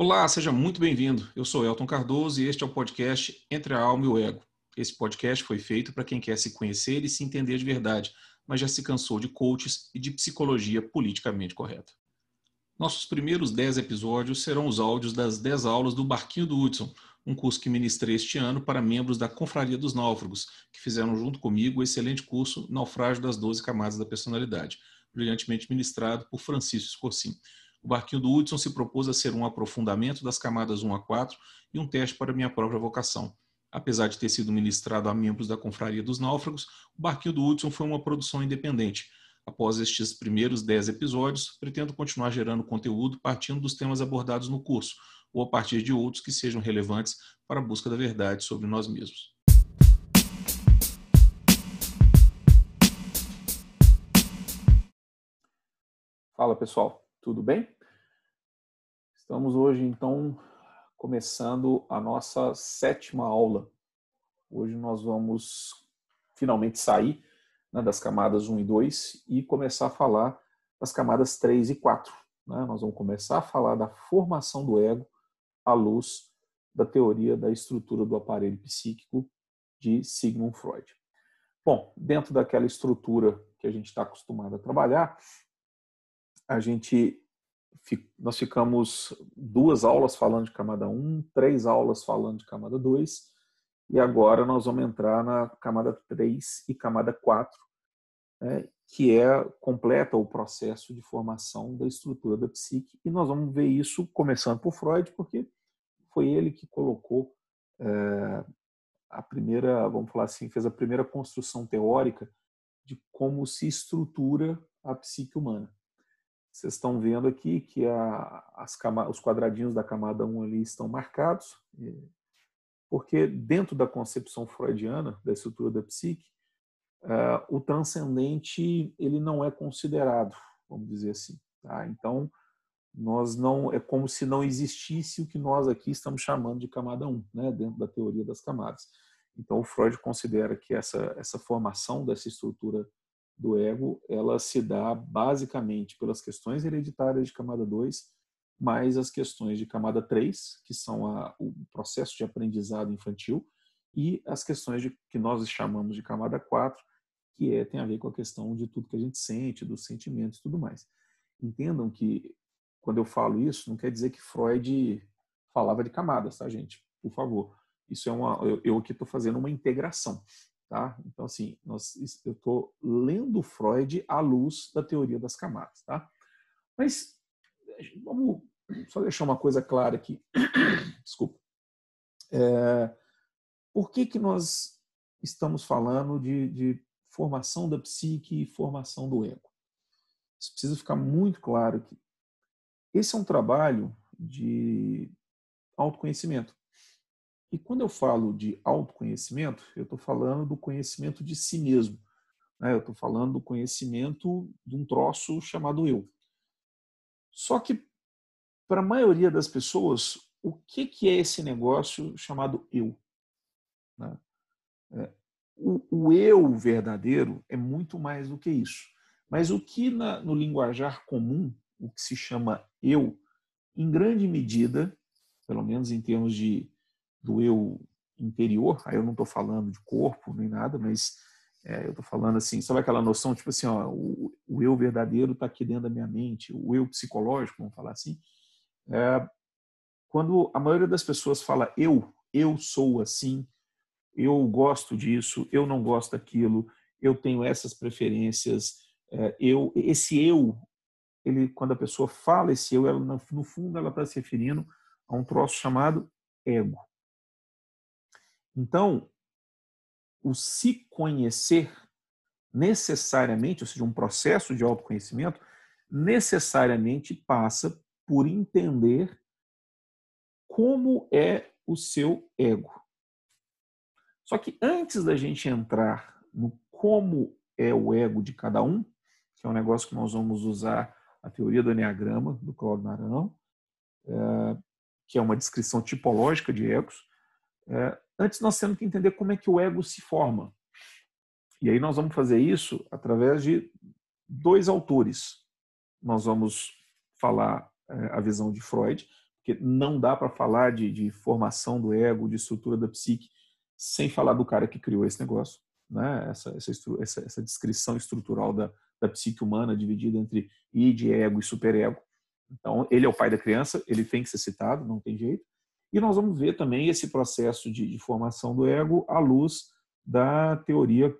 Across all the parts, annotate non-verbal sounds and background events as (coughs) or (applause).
Olá, seja muito bem-vindo. Eu sou Elton Cardoso e este é o podcast Entre a Alma e o Ego. Esse podcast foi feito para quem quer se conhecer e se entender de verdade, mas já se cansou de coaches e de psicologia politicamente correta. Nossos primeiros 10 episódios serão os áudios das 10 aulas do Barquinho do Hudson, um curso que ministrei este ano para membros da Confraria dos Náufragos, que fizeram junto comigo o excelente curso Naufrágio das 12 Camadas da Personalidade, brilhantemente ministrado por Francisco Escorcim. O barquinho do Hudson se propôs a ser um aprofundamento das camadas 1 a 4 e um teste para minha própria vocação. Apesar de ter sido ministrado a membros da Confraria dos Náufragos, o barquinho do Hudson foi uma produção independente. Após estes primeiros 10 episódios, pretendo continuar gerando conteúdo partindo dos temas abordados no curso, ou a partir de outros que sejam relevantes para a busca da verdade sobre nós mesmos. Fala pessoal, tudo bem? Estamos hoje, então, começando a nossa sétima aula. Hoje nós vamos finalmente sair né, das camadas 1 e 2 e começar a falar das camadas 3 e 4. Né? Nós vamos começar a falar da formação do ego à luz da teoria da estrutura do aparelho psíquico de Sigmund Freud. Bom, dentro daquela estrutura que a gente está acostumado a trabalhar, a gente nós ficamos duas aulas falando de camada 1, três aulas falando de camada 2, e agora nós vamos entrar na camada 3 e camada 4, né, que é completa o processo de formação da estrutura da psique, e nós vamos ver isso começando por Freud, porque foi ele que colocou é, a primeira, vamos falar assim, fez a primeira construção teórica de como se estrutura a psique humana. Vocês estão vendo aqui que a, as os quadradinhos da camada 1 ali estão marcados, porque dentro da concepção freudiana da estrutura da psique, uh, o transcendente ele não é considerado, vamos dizer assim. Tá? Então, nós não é como se não existisse o que nós aqui estamos chamando de camada 1, né, dentro da teoria das camadas. Então, o Freud considera que essa, essa formação dessa estrutura do ego, ela se dá basicamente pelas questões hereditárias de camada 2, mais as questões de camada 3, que são a, o processo de aprendizado infantil, e as questões de, que nós chamamos de camada 4, que é, tem a ver com a questão de tudo que a gente sente, dos sentimentos e tudo mais. Entendam que, quando eu falo isso, não quer dizer que Freud falava de camadas, tá, gente? Por favor. Isso é uma. Eu, eu aqui estou fazendo uma integração. Tá? Então, assim, nós, eu estou lendo Freud à luz da teoria das camadas. Tá? Mas vamos só deixar uma coisa clara aqui. (coughs) Desculpa. É, por que, que nós estamos falando de, de formação da psique e formação do ego? Isso precisa ficar muito claro aqui. Esse é um trabalho de autoconhecimento. E quando eu falo de autoconhecimento, eu estou falando do conhecimento de si mesmo. Né? Eu estou falando do conhecimento de um troço chamado eu. Só que, para a maioria das pessoas, o que, que é esse negócio chamado eu? Né? É, o, o, eu verdadeiro é muito mais do que isso. Mas o que na, no linguajar comum, o que se chama eu, em grande medida, pelo menos em termos de do eu interior, aí eu não estou falando de corpo nem nada, mas é, eu estou falando assim, sabe aquela noção, tipo assim, ó, o, o eu verdadeiro está aqui dentro da minha mente, o eu psicológico, vamos falar assim. É, quando a maioria das pessoas fala eu, eu sou assim, eu gosto disso, eu não gosto daquilo, eu tenho essas preferências, é, eu, esse eu, ele, quando a pessoa fala esse eu, ela, no fundo ela está se referindo a um troço chamado ego. Então, o se conhecer necessariamente, ou seja, um processo de autoconhecimento, necessariamente passa por entender como é o seu ego. Só que antes da gente entrar no como é o ego de cada um, que é um negócio que nós vamos usar a teoria do Enneagrama, do Claude Naranjo, é, que é uma descrição tipológica de egos, é, antes nós temos que entender como é que o ego se forma. E aí nós vamos fazer isso através de dois autores. Nós vamos falar é, a visão de Freud, porque não dá para falar de, de, formação do ego, de estrutura da psique, sem falar do cara que criou esse negócio, né? essa, essa, essa, essa descrição estrutural da, da psique humana dividida entre id, ego e superego. Então, ele é o pai da criança, ele tem que ser citado, não tem jeito. E nós vamos ver também esse processo de, de formação do ego à luz da teoria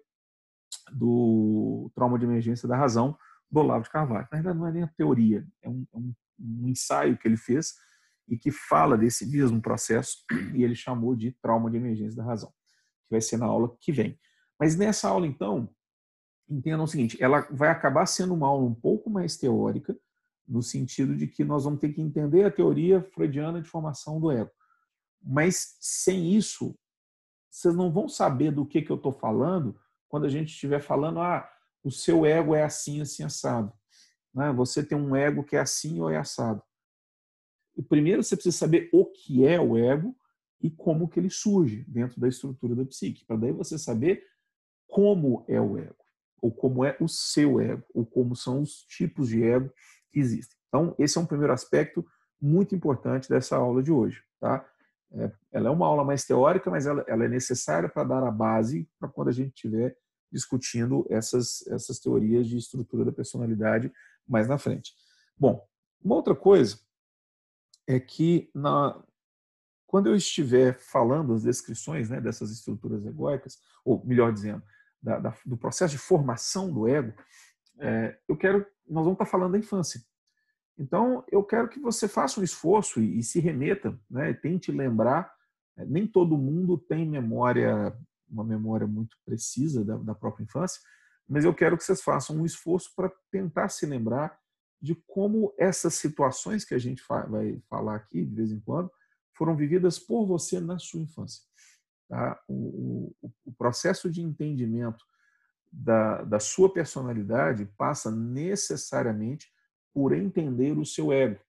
do trauma de emergência da razão do Olavo de Carvalho. Na verdade, não é nem a teoria, é um, é um, um ensaio que ele fez e que fala desse mesmo processo (clears throat) e ele chamou de trauma de emergência da razão, que vai ser na aula que vem. Mas nessa aula, então, entendam o seguinte, ela vai acabar sendo uma aula um pouco mais teórica, no sentido de que nós vamos ter que entender a teoria freudiana de formação do ego. Mas sem isso, vocês não vão saber do que, que eu estou falando quando a gente estiver falando, ah, o seu ego é assim, assim, assado. Né? Você tem um ego que é assim ou é assado. E primeiro você precisa saber o que é o ego e como que ele surge dentro da estrutura da psique, para daí você saber como é o ego, ou como é o seu ego, ou como são os tipos de ego que existem. Então, esse é um primeiro aspecto muito importante dessa aula de hoje. Tá? É, ela é uma aula mais teórica, mas ela, ela é necessária para dar a base para quando a gente estiver discutindo essas, essas teorias de estrutura da personalidade mais na frente. Bom, uma outra coisa é que na, quando eu estiver falando as descrições né, dessas estruturas egóicas, ou melhor dizendo, da, da, do processo de formação do ego, é, eu quero, nós vamos estar falando da infância. Então, eu quero que você faça um esforço e, e se remeta, né, tente lembrar. É, nem todo mundo tem memória, uma memória muito precisa da, da própria infância, mas eu quero que vocês façam um esforço para tentar se lembrar de como essas situações que a gente vai falar aqui de vez em quando foram vividas por você na sua infância. Tá? O, o, o processo de entendimento da, da sua personalidade passa necessariamente por entender o seu ego.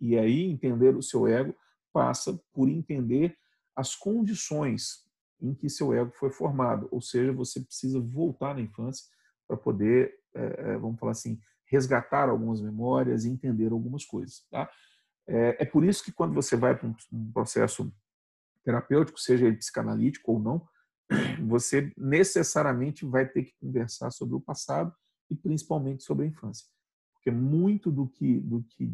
E aí, entender o seu ego passa por entender as condições em que seu ego foi formado. Ou seja, você precisa voltar na infância para poder, é, vamos falar assim, resgatar algumas memórias e entender algumas coisas. Tá? É, é por isso que quando você vai para um processo terapêutico, seja ele psicanalítico ou não, (clears throat) você necessariamente vai ter que conversar sobre o passado e principalmente sobre a infância, porque muito do que do que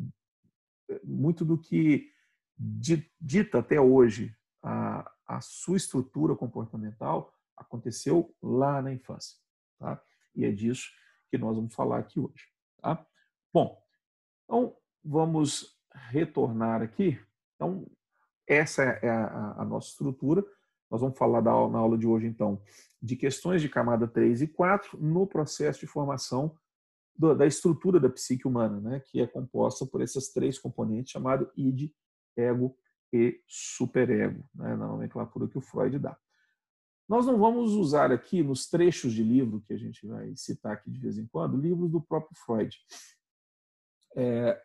muito do que dita até hoje a, a sua estrutura comportamental aconteceu lá na infância, tá? E é disso que nós vamos falar aqui hoje, tá? Bom, então vamos retornar aqui. Então essa é a, a nossa estrutura. Nós vamos falar da, na aula de hoje, então, de questões de camada 3 e 4 no processo de formação da estrutura da psique humana, né, que é composta por essas três componentes, chamado id, ego e superego, né, na nomenclatura que o Freud dá. Nós não vamos usar aqui, nos trechos de livro que a gente vai citar aqui de vez em quando, livros do próprio Freud. É,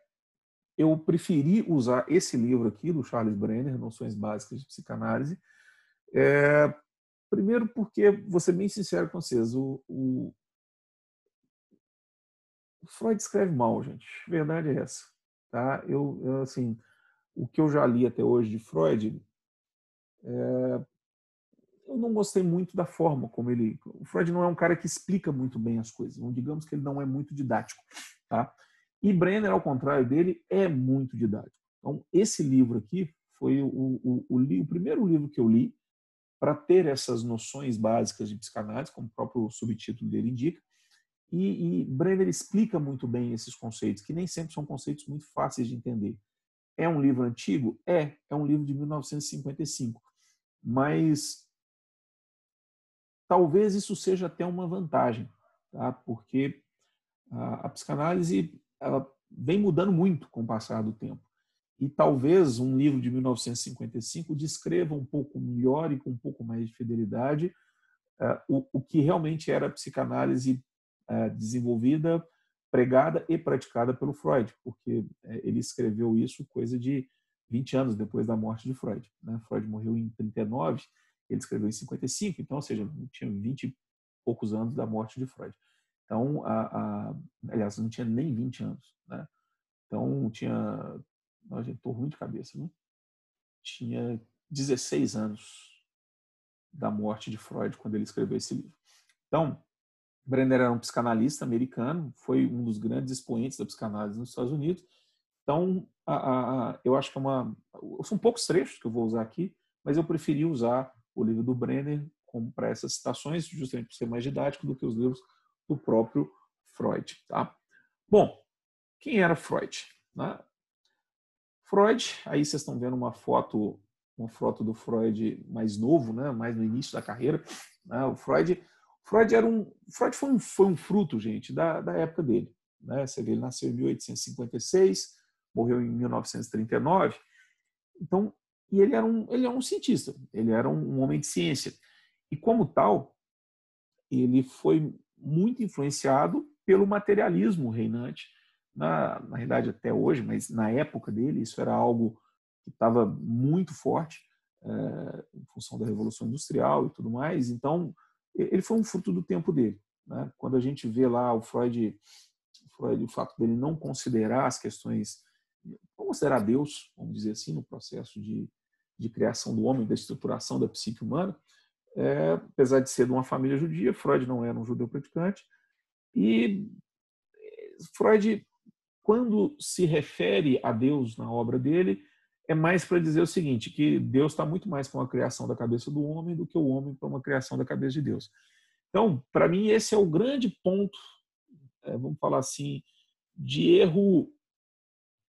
eu preferi usar esse livro aqui, do Charles Brenner, Noções Básicas de Psicanálise, é, primeiro porque, vou ser bem sincero com vocês, o, o, Freud escreve mal, gente. Verdade é essa. Tá? Eu, assim, o que eu já li até hoje de Freud, é, eu não gostei muito da forma como ele. O Freud não é um cara que explica muito bem as coisas. Digamos que ele não é muito didático, tá? E Brenner, ao contrário dele, é muito didático. Então, esse livro aqui foi o, o, o, o primeiro livro que eu li para ter essas noções básicas de psicanálise, como o próprio subtítulo dele indica. E, e Brenner explica muito bem esses conceitos, que nem sempre são conceitos muito fáceis de entender. É um livro antigo? É, é um livro de 1955. Mas talvez isso seja até uma vantagem, tá? porque a, a psicanálise ela vem mudando muito com o passar do tempo. E talvez um livro de 1955 descreva um pouco melhor e com um pouco mais de fidelidade uh, o, o, que realmente era a psicanálise desenvolvida, pregada e praticada pelo Freud, porque uh, ele escreveu isso coisa de 20 anos depois da morte de Freud. Né? Freud morreu em 39, ele escreveu em 55, então, ou seja, tinha 20 e poucos anos da morte de Freud. Então, a, a, aliás, não tinha nem 20 anos. Né? Então, tinha Não, gente, tô ruim de cabeça, né? Tinha 16 anos da morte de Freud quando ele escreveu esse livro. Então, Brenner era um psicanalista americano, foi um dos grandes expoentes da psicanálise nos Estados Unidos. Então, a, a, eu acho que é uma. São poucos trechos que eu vou usar aqui, mas eu preferi usar o livro do Brenner para essas citações, justamente por ser mais didático do que os livros do próprio Freud. Tá? Bom, quem era Freud? Né? Freud, aí vocês estão vendo uma foto, uma foto do Freud mais novo, né? mais no início da carreira. Né? O Freud, Freud era um, Freud foi um, foi um fruto, gente, da, da época dele. Né? Você vê, ele nasceu em 1856, morreu em 1939. Então, e ele era um, ele era um cientista, ele era um homem de ciência. E como tal, ele foi muito influenciado pelo materialismo reinante, na, na realidade até hoje, mas na época dele isso era algo que estava muito forte é, em função da Revolução Industrial e tudo mais. Então, ele foi um fruto do tempo dele. Né? Quando a gente vê lá o Freud, Freud, o fato dele não considerar as questões, não considerar Deus, vamos dizer assim, no processo de, de criação do homem, da estruturação da psique humana, é, apesar de ser de uma família judia, Freud não era um judeu praticante, e é, Freud, quando se refere a Deus na obra dele, é mais para dizer o seguinte, que Deus está muito mais com a criação da cabeça do homem do que o homem para uma criação da cabeça de Deus. Então, para mim, esse é o grande ponto, é, vamos falar assim, de erro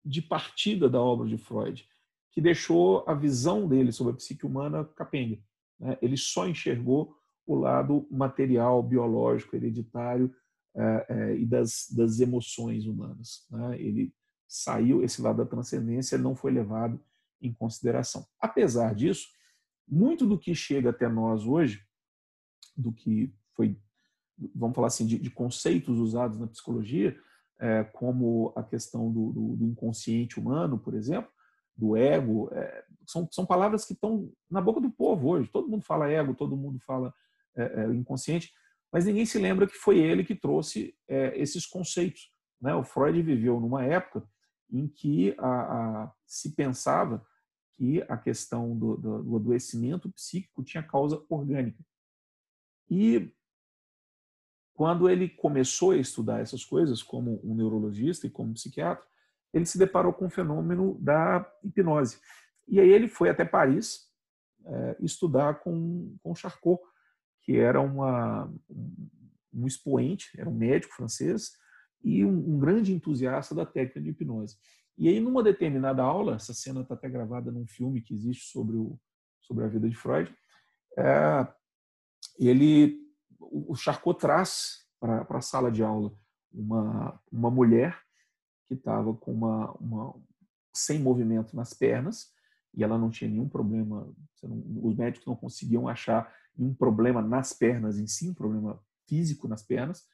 de partida da obra de Freud, que deixou a visão dele sobre a psique humana capenga. Né? Ele só enxergou o lado material, biológico, hereditário é, é, e das, das emoções humanas. Né? Ele saiu, esse lado da transcendência não foi levado em consideração. Apesar disso, muito do que chega até nós hoje, do que foi, vamos falar assim, de, de conceitos usados na psicologia, é, como a questão do, do, do, inconsciente humano, por exemplo, do ego, é, são, são palavras que estão na boca do povo hoje. Todo mundo fala ego, todo mundo fala é, é, inconsciente, mas ninguém se lembra que foi ele que trouxe é, esses conceitos. Né? O Freud viveu numa época em que a, a, se pensava que a questão do, do, do adoecimento psíquico tinha causa orgânica. E quando ele começou a estudar essas coisas, como um neurologista e como psiquiatra, ele se deparou com o fenômeno da hipnose. E aí ele foi até Paris é, estudar com, com Charcot, que era uma, um expoente, era um médico francês e um, um grande entusiasta da técnica de hipnose. E aí, numa determinada aula, essa cena está até gravada num filme que existe sobre, o, sobre a vida de Freud, é, ele, o Charcot traz para a sala de aula uma, uma mulher que estava com uma, uma sem movimento nas pernas e ela não tinha nenhum problema, não, os médicos não conseguiam achar nenhum problema nas pernas em si, um problema físico nas pernas,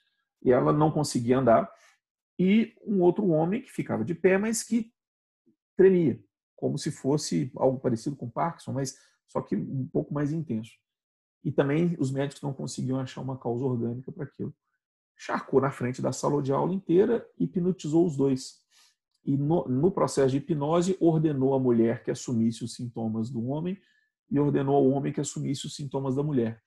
e ela não conseguia andar, e um outro homem que ficava de pé, mas que tremia, como se fosse algo parecido com Parkinson, mas só que um pouco mais intenso. E também os médicos não conseguiam achar uma causa orgânica para aquilo charcou na frente da sala de aula inteira e hipnotizou os dois. E no, no, processo de hipnose, ordenou a mulher que assumisse os sintomas do homem e ordenou ao homem que assumisse os sintomas da mulher.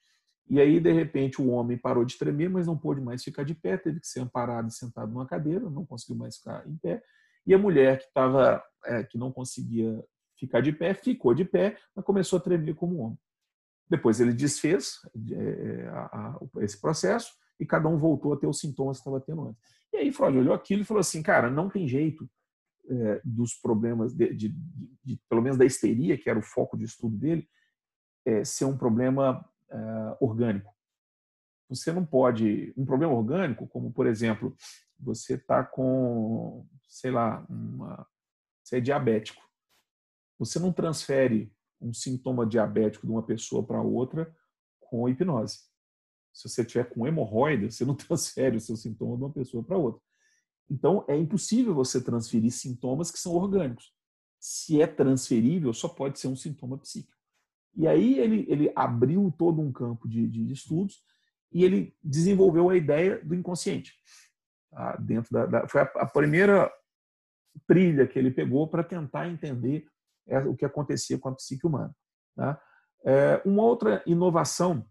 E aí, de repente, o homem parou de tremer, mas não pôde mais ficar de pé, teve que ser amparado e sentado numa cadeira, não conseguiu mais ficar em pé. E a mulher que estava, é, que não conseguia ficar de pé, ficou de pé, mas começou a tremer como homem. Depois ele desfez é, é a, a, esse processo e cada um voltou a ter os sintomas que estava tendo antes. E aí Freud olhou aquilo e falou assim, cara, não tem jeito é, dos problemas, de, de, de, pelo menos da histeria, que era o foco de estudo dele, é, ser um problema é, orgânico. Você não pode, um problema orgânico, como por exemplo, você está com, sei lá, uma, você é diabético. Você não transfere um sintoma diabético de uma pessoa para outra com hipnose. Se você tiver com hemorroida, você não (laughs) transfere o seu sintoma de uma pessoa para outra. Então, é impossível você transferir sintomas que são orgânicos. Se é transferível, só pode ser um sintoma psíquico. E aí ele, ele abriu todo um campo de, de estudos e ele desenvolveu a ideia do inconsciente. Tá? Dentro da, da foi a, a, primeira trilha que ele pegou para tentar entender é, o que acontecia com a psique humana. Tá? É, uma outra inovação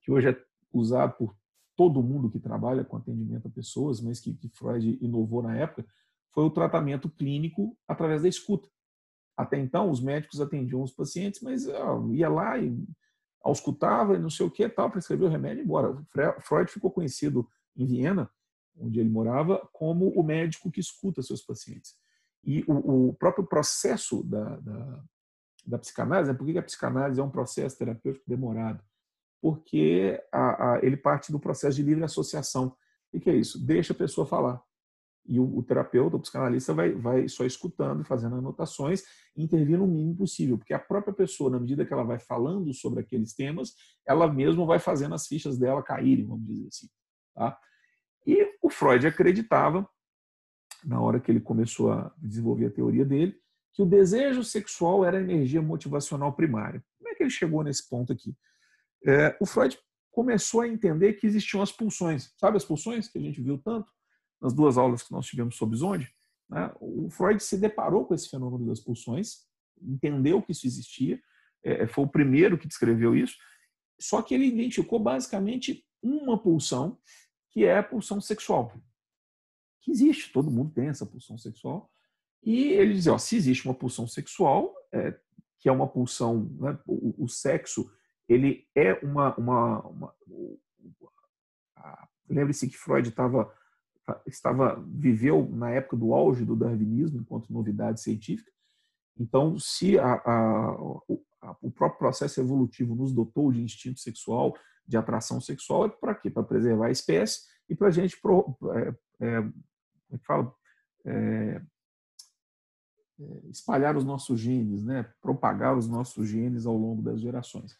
que hoje é usada por todo mundo que trabalha com atendimento a pessoas, mas que, que Freud inovou na época, foi o tratamento clínico através da escuta. Até então, os médicos atendiam os pacientes, mas ó, ia lá e auscultava e não sei o que, tal, prescreveu o remédio e embora. Freud ficou conhecido em Viena, onde ele morava, como o médico que escuta seus pacientes. E o, o próprio processo da, da, da psicanálise, né? por que a psicanálise é um processo terapêutico demorado? Porque a, a, ele parte do processo de livre associação. O que é isso? Deixa a pessoa falar. E o, o, terapeuta, o psicanalista, vai, vai só escutando, fazendo anotações, intervindo o mínimo possível, porque a própria pessoa, na medida que ela vai falando sobre aqueles temas, ela mesma vai fazendo as fichas dela caírem, vamos dizer assim. Tá? E o Freud acreditava, na hora que ele começou a desenvolver a teoria dele, que o desejo sexual era a energia motivacional primária. Como é que ele chegou nesse ponto aqui? É, o Freud começou a entender que existiam as pulsões. Sabe as pulsões que a gente viu tanto nas duas aulas que nós tivemos sobre Zonde? Né? O Freud se deparou com esse fenômeno das pulsões, entendeu que isso existia, é, foi o primeiro que descreveu isso, só que ele identificou basicamente uma pulsão que é a pulsão sexual. Que existe, todo mundo tem essa pulsão sexual. E ele diz, ó, se existe uma pulsão sexual, é, que é uma pulsão, né, o, o, sexo, ele é uma... uma, uma Lembre-se que Freud estava estava viveu na época do auge do darwinismo enquanto novidade científica. Então, se a, a, a, o próprio processo evolutivo nos dotou de instinto sexual, de atração sexual é para quê? Para preservar a espécie e para a gente pro, é, é, é fala, é, é, espalhar os nossos genes, né? propagar os nossos genes ao longo das gerações.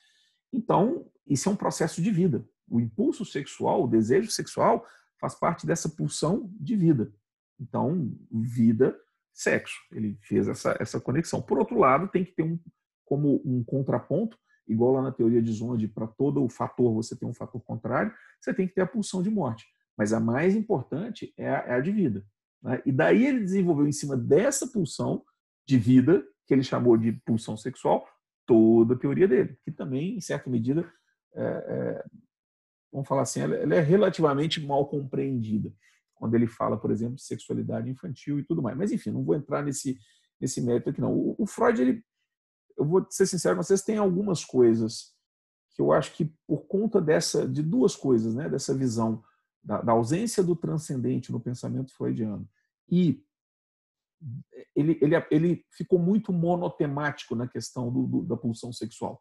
Então, isso é um processo de vida. O impulso sexual, o desejo sexual, faz parte dessa pulsão de vida. Então, vida, sexo. Ele fez essa, essa conexão. Por outro lado, tem que ter um, como um contraponto igual lá na teoria de Zonde, para todo o fator você tem um fator contrário, você tem que ter a pulsão de morte. Mas a mais importante é a, é a de vida. Né? E daí ele desenvolveu em cima dessa pulsão de vida, que ele chamou de pulsão sexual, toda a teoria dele, que também, em certa medida, é, é, vamos falar assim, ela, ela é relativamente mal compreendida quando ele fala, por exemplo, de sexualidade infantil e tudo mais. Mas, enfim, não vou entrar nesse, nesse mérito aqui, não. O, o Freud, ele, eu vou ser sincero vocês, tem algumas coisas que eu acho que por conta dessa de duas coisas, né, dessa visão da, da ausência do transcendente no pensamento freudiano e ele, ele, ele ficou muito monotemático na questão do, do, da pulsão sexual.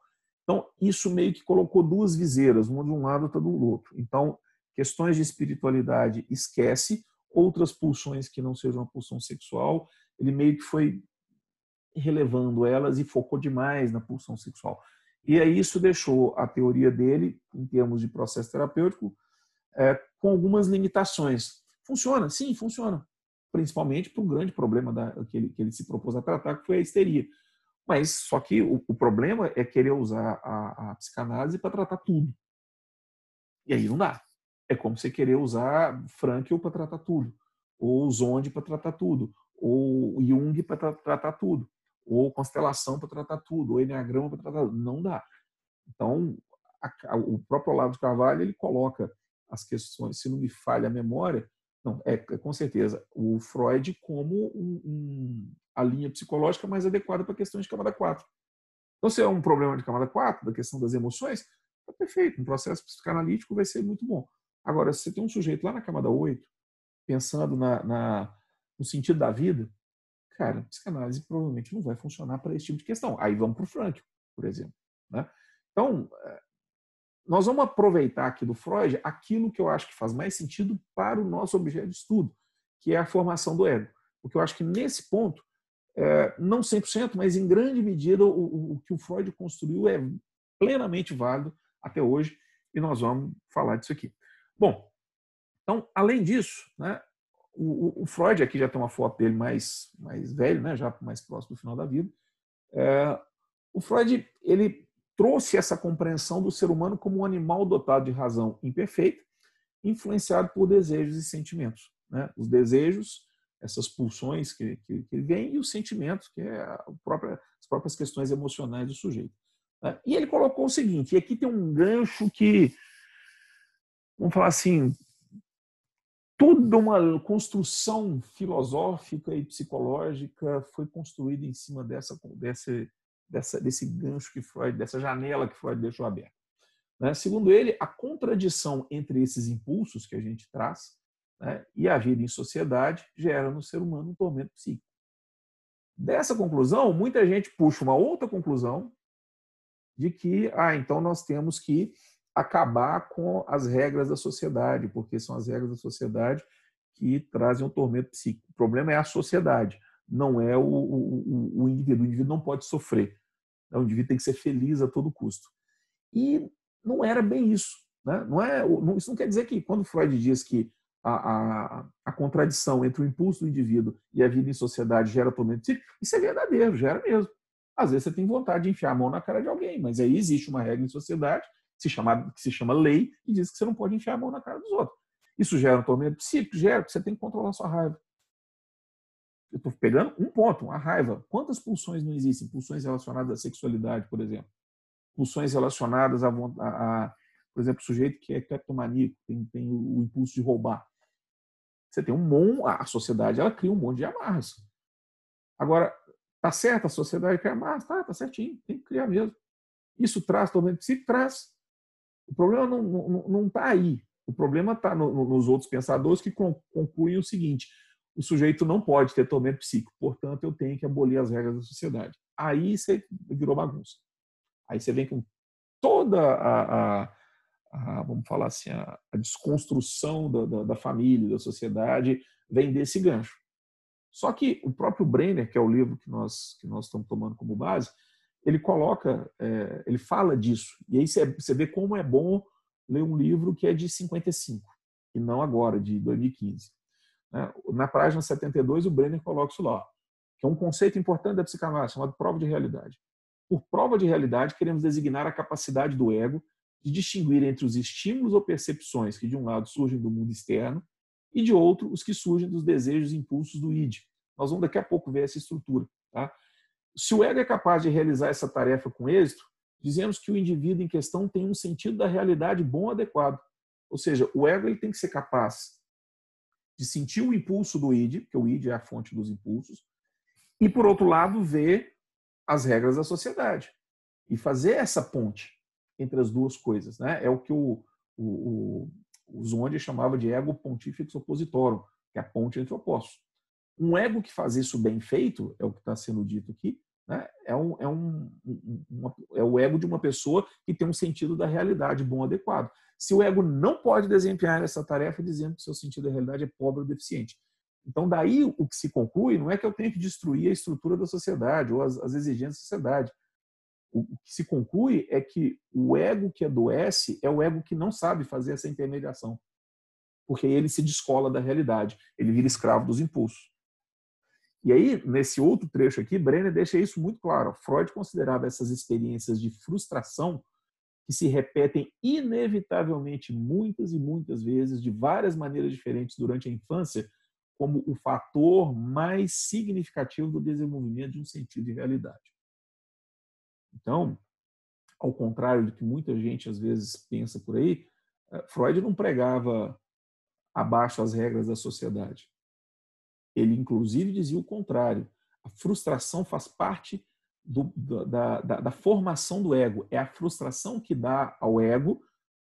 Então, isso meio que colocou duas viseiras, uma de um lado outra do outro. Então, questões de espiritualidade esquece, outras pulsões que não sejam a pulsão sexual, ele meio que foi relevando elas e focou demais na pulsão sexual. E aí isso deixou a teoria dele, em termos de processo terapêutico, é, com algumas limitações. Funciona? Sim, funciona. Principalmente para o grande problema da, que, ele, que ele se propôs a tratar, que foi a histeria. Mas só que o, o problema é querer usar a, a psicanálise para tratar tudo. E aí não dá. É como você querer usar Frankl para tratar tudo, ou Zonde para tratar tudo, ou Jung para tratar tudo ou constelação para tratar tudo, ou enneagrama para tratar tudo. Não dá. Então, a, a, o próprio Olavo de Carvalho ele coloca as questões, se não me falha a memória, não, é, é com certeza, o Freud como um, um, a linha psicológica mais adequada para questões de camada 4. Então, se é um problema de camada 4, da questão das emoções, tá perfeito, um processo psicanalítico vai ser muito bom. Agora, se você tem um sujeito lá na camada 8, pensando na, na no sentido da vida, cara, psicanálise provavelmente não vai funcionar para esse tipo de questão. Aí vamos para o Frankl, por exemplo. Né? Então, eh, nós vamos aproveitar aqui do Freud aquilo que eu acho que faz mais sentido para o nosso objeto de estudo, que é a formação do ego. Porque eu acho que nesse ponto, é, não 100%, mas em grande medida, o, o, que o Freud construiu é plenamente válido até hoje, e nós vamos falar disso aqui. Bom, então, além disso, né, o, o, Freud aqui já tem uma foto dele mais, mais velho, né, já mais próximo do final da vida. É, o Freud ele trouxe essa compreensão do ser humano como um animal dotado de razão imperfeita, influenciado por desejos e sentimentos. Né? Os desejos essas pulsões que, que, que ele vem e os sentimentos, que é própria, as próprias questões emocionais do sujeito. Né? E ele colocou o seguinte, e aqui tem um gancho que, vamos falar assim, toda uma construção filosófica e psicológica foi construída em cima dessa, dessa, dessa, desse gancho que Freud, dessa janela que Freud deixou aberta. Né? Segundo ele, a contradição entre esses impulsos que a gente traz né, e a vida em sociedade gera no ser humano um tormento psíquico. Dessa conclusão, muita gente puxa uma outra conclusão de que, ah, então nós temos que acabar com as regras da sociedade, porque são as regras da sociedade que trazem um tormento psíquico. O problema é a sociedade, não é o, o, o indivíduo. O indivíduo não pode sofrer. O indivíduo tem que ser feliz a todo custo. E não era bem isso. Né? Não é, isso não quer dizer que quando Freud diz que a, a, a, contradição entre o impulso do indivíduo e a vida em sociedade gera tormento psíquico, isso é verdadeiro, gera mesmo. Às vezes você tem vontade de enfiar a mão na cara de alguém, mas aí existe uma regra em sociedade que se chama, que se chama lei e diz que você não pode enfiar a mão na cara dos outros. Isso gera um tormento psíquico? Gera, porque você tem que controlar sua raiva. Eu estou pegando um ponto, a raiva. Quantas pulsões não existem? Pulsões relacionadas à sexualidade, por exemplo pulsões relacionadas a, a, a por exemplo, o sujeito que é cleptomaníaco, tem, tem o, impulso de roubar. Você tem um monte, a sociedade ela cria um monte de amarras. Agora, tá certo a sociedade cria amarras? Tá, tá certinho, tem que criar mesmo. Isso traz tormento psíquico? Traz. O problema não está não, não tá aí. O problema está no, no, nos outros pensadores que concluem o seguinte: o sujeito não pode ter tormento psíquico, portanto, eu tenho que abolir as regras da sociedade. Aí você virou bagunça. Aí você vem com toda a, a, a vamos falar assim, a, a desconstrução da, da, da, família, da sociedade, vem desse gancho. Só que o próprio Brenner, que é o livro que nós, que nós estamos tomando como base, ele coloca, é, ele fala disso. E aí você, você vê como é bom ler um livro que é de 55, e não agora, de 2015. Né? Na página 72, o Brenner coloca isso lá, que é um conceito importante da psicanálise, chamado prova de realidade. Por prova de realidade, queremos designar a capacidade do ego de distinguir entre os estímulos ou percepções que, de um lado, surgem do mundo externo e, de outro, os que surgem dos desejos e impulsos do id. Nós vamos daqui a pouco ver essa estrutura. Tá? Se o ego é capaz de realizar essa tarefa com êxito, dizemos que o indivíduo em questão tem um sentido da realidade bom adequado. Ou seja, o ego ele tem que ser capaz de sentir o impulso do id, porque o id é a fonte dos impulsos, e, por outro lado, ver as regras da sociedade e fazer essa ponte entre as duas coisas. Né? É o que o, o, o, Zonde chamava de ego pontifex oppositorum, que é a ponte entre opostos. Um ego que faz isso bem feito, é o que está sendo dito aqui, né? é, um, é, um, uma, é o ego de uma pessoa que tem um sentido da realidade bom adequado. Se o ego não pode desempenhar essa tarefa, dizendo que seu sentido da realidade é pobre ou deficiente. Então, daí o que se conclui não é que eu tenho que destruir a estrutura da sociedade ou as, as exigências da sociedade. O, que se conclui é que o ego que adoece é o ego que não sabe fazer essa intermediação. Porque ele se descola da realidade, ele vira escravo dos impulsos. E aí, nesse outro trecho aqui, Brenner deixa isso muito claro. Freud considerava essas experiências de frustração que se repetem inevitavelmente muitas e muitas vezes, de várias maneiras diferentes durante a infância, como o fator mais significativo do desenvolvimento de um sentido de realidade. Então, ao contrário do que muita gente às vezes pensa por aí, eh, Freud não pregava abaixo as regras da sociedade. Ele, inclusive, dizia o contrário. A frustração faz parte do, da, da, da, formação do ego. É a frustração que dá ao ego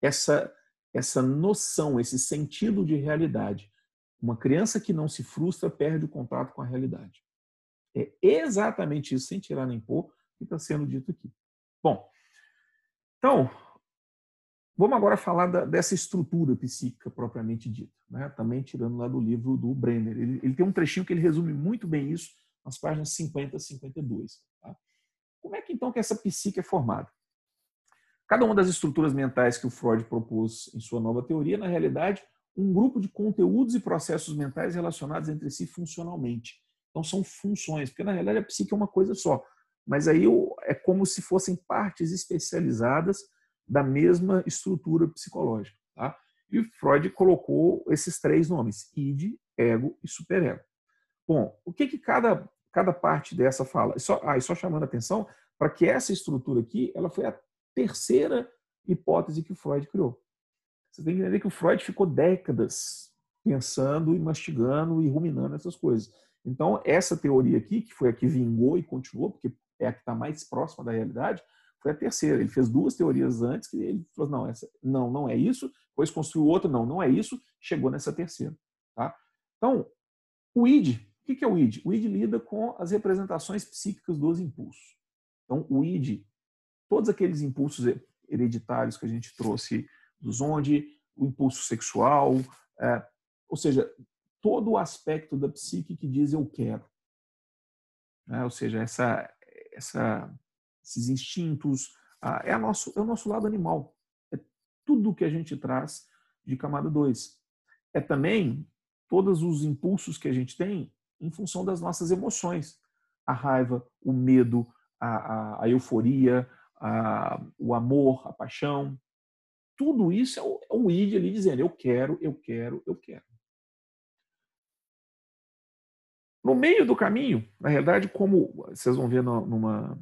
essa, essa noção, esse sentido de realidade. Uma criança que não se frustra perde o contato com a realidade. É exatamente isso, sem tirar nem pôr, que está sendo dito aqui. Bom, então, vamos agora falar da, dessa estrutura psíquica propriamente dita, né? também tirando lá do livro do Brenner. Ele, ele, tem um trechinho que ele resume muito bem isso nas páginas 50 a 52. Tá? Como é que então que essa psique é formada? Cada uma das estruturas mentais que o Freud propôs em sua nova teoria, na realidade, um grupo de conteúdos e processos mentais relacionados entre si funcionalmente. Então são funções, porque na realidade a psique é uma coisa só, mas aí é como se fossem partes especializadas da mesma estrutura psicológica. Tá? E Freud colocou esses três nomes, id, ego e superego. Bom, o que, que cada, cada parte dessa fala? Só, ah, e só chamando a atenção para que essa estrutura aqui ela foi a terceira hipótese que Freud criou. Você tem que entender que o Freud ficou décadas pensando e mastigando e ruminando essas coisas. Então, essa teoria aqui, que foi a que vingou e continuou, porque é a que está mais próxima da realidade, foi a terceira. Ele fez duas teorias antes que ele falou, não, essa, não, não é isso. Depois construiu outra, não, não é isso. Chegou nessa terceira. Tá? Então, o ID, o que é o ID? O ID lida com as representações psíquicas dos impulsos. Então, o ID, todos aqueles impulsos hereditários que a gente trouxe do Zonde, o impulso sexual, é, ou seja, todo o aspecto da psique que diz eu quero. Né? Ou seja, essa, essa, esses instintos, é, a nosso, é o nosso lado animal. É tudo que a gente traz de camada 2. É também todos os impulsos que a gente tem em função das nossas emoções. A raiva, o medo, a, a, a euforia, a, o amor, a paixão. Tudo isso é o, é o id ali dizendo eu quero, eu quero, eu quero. No meio do caminho, na realidade, como vocês vão ver no, numa,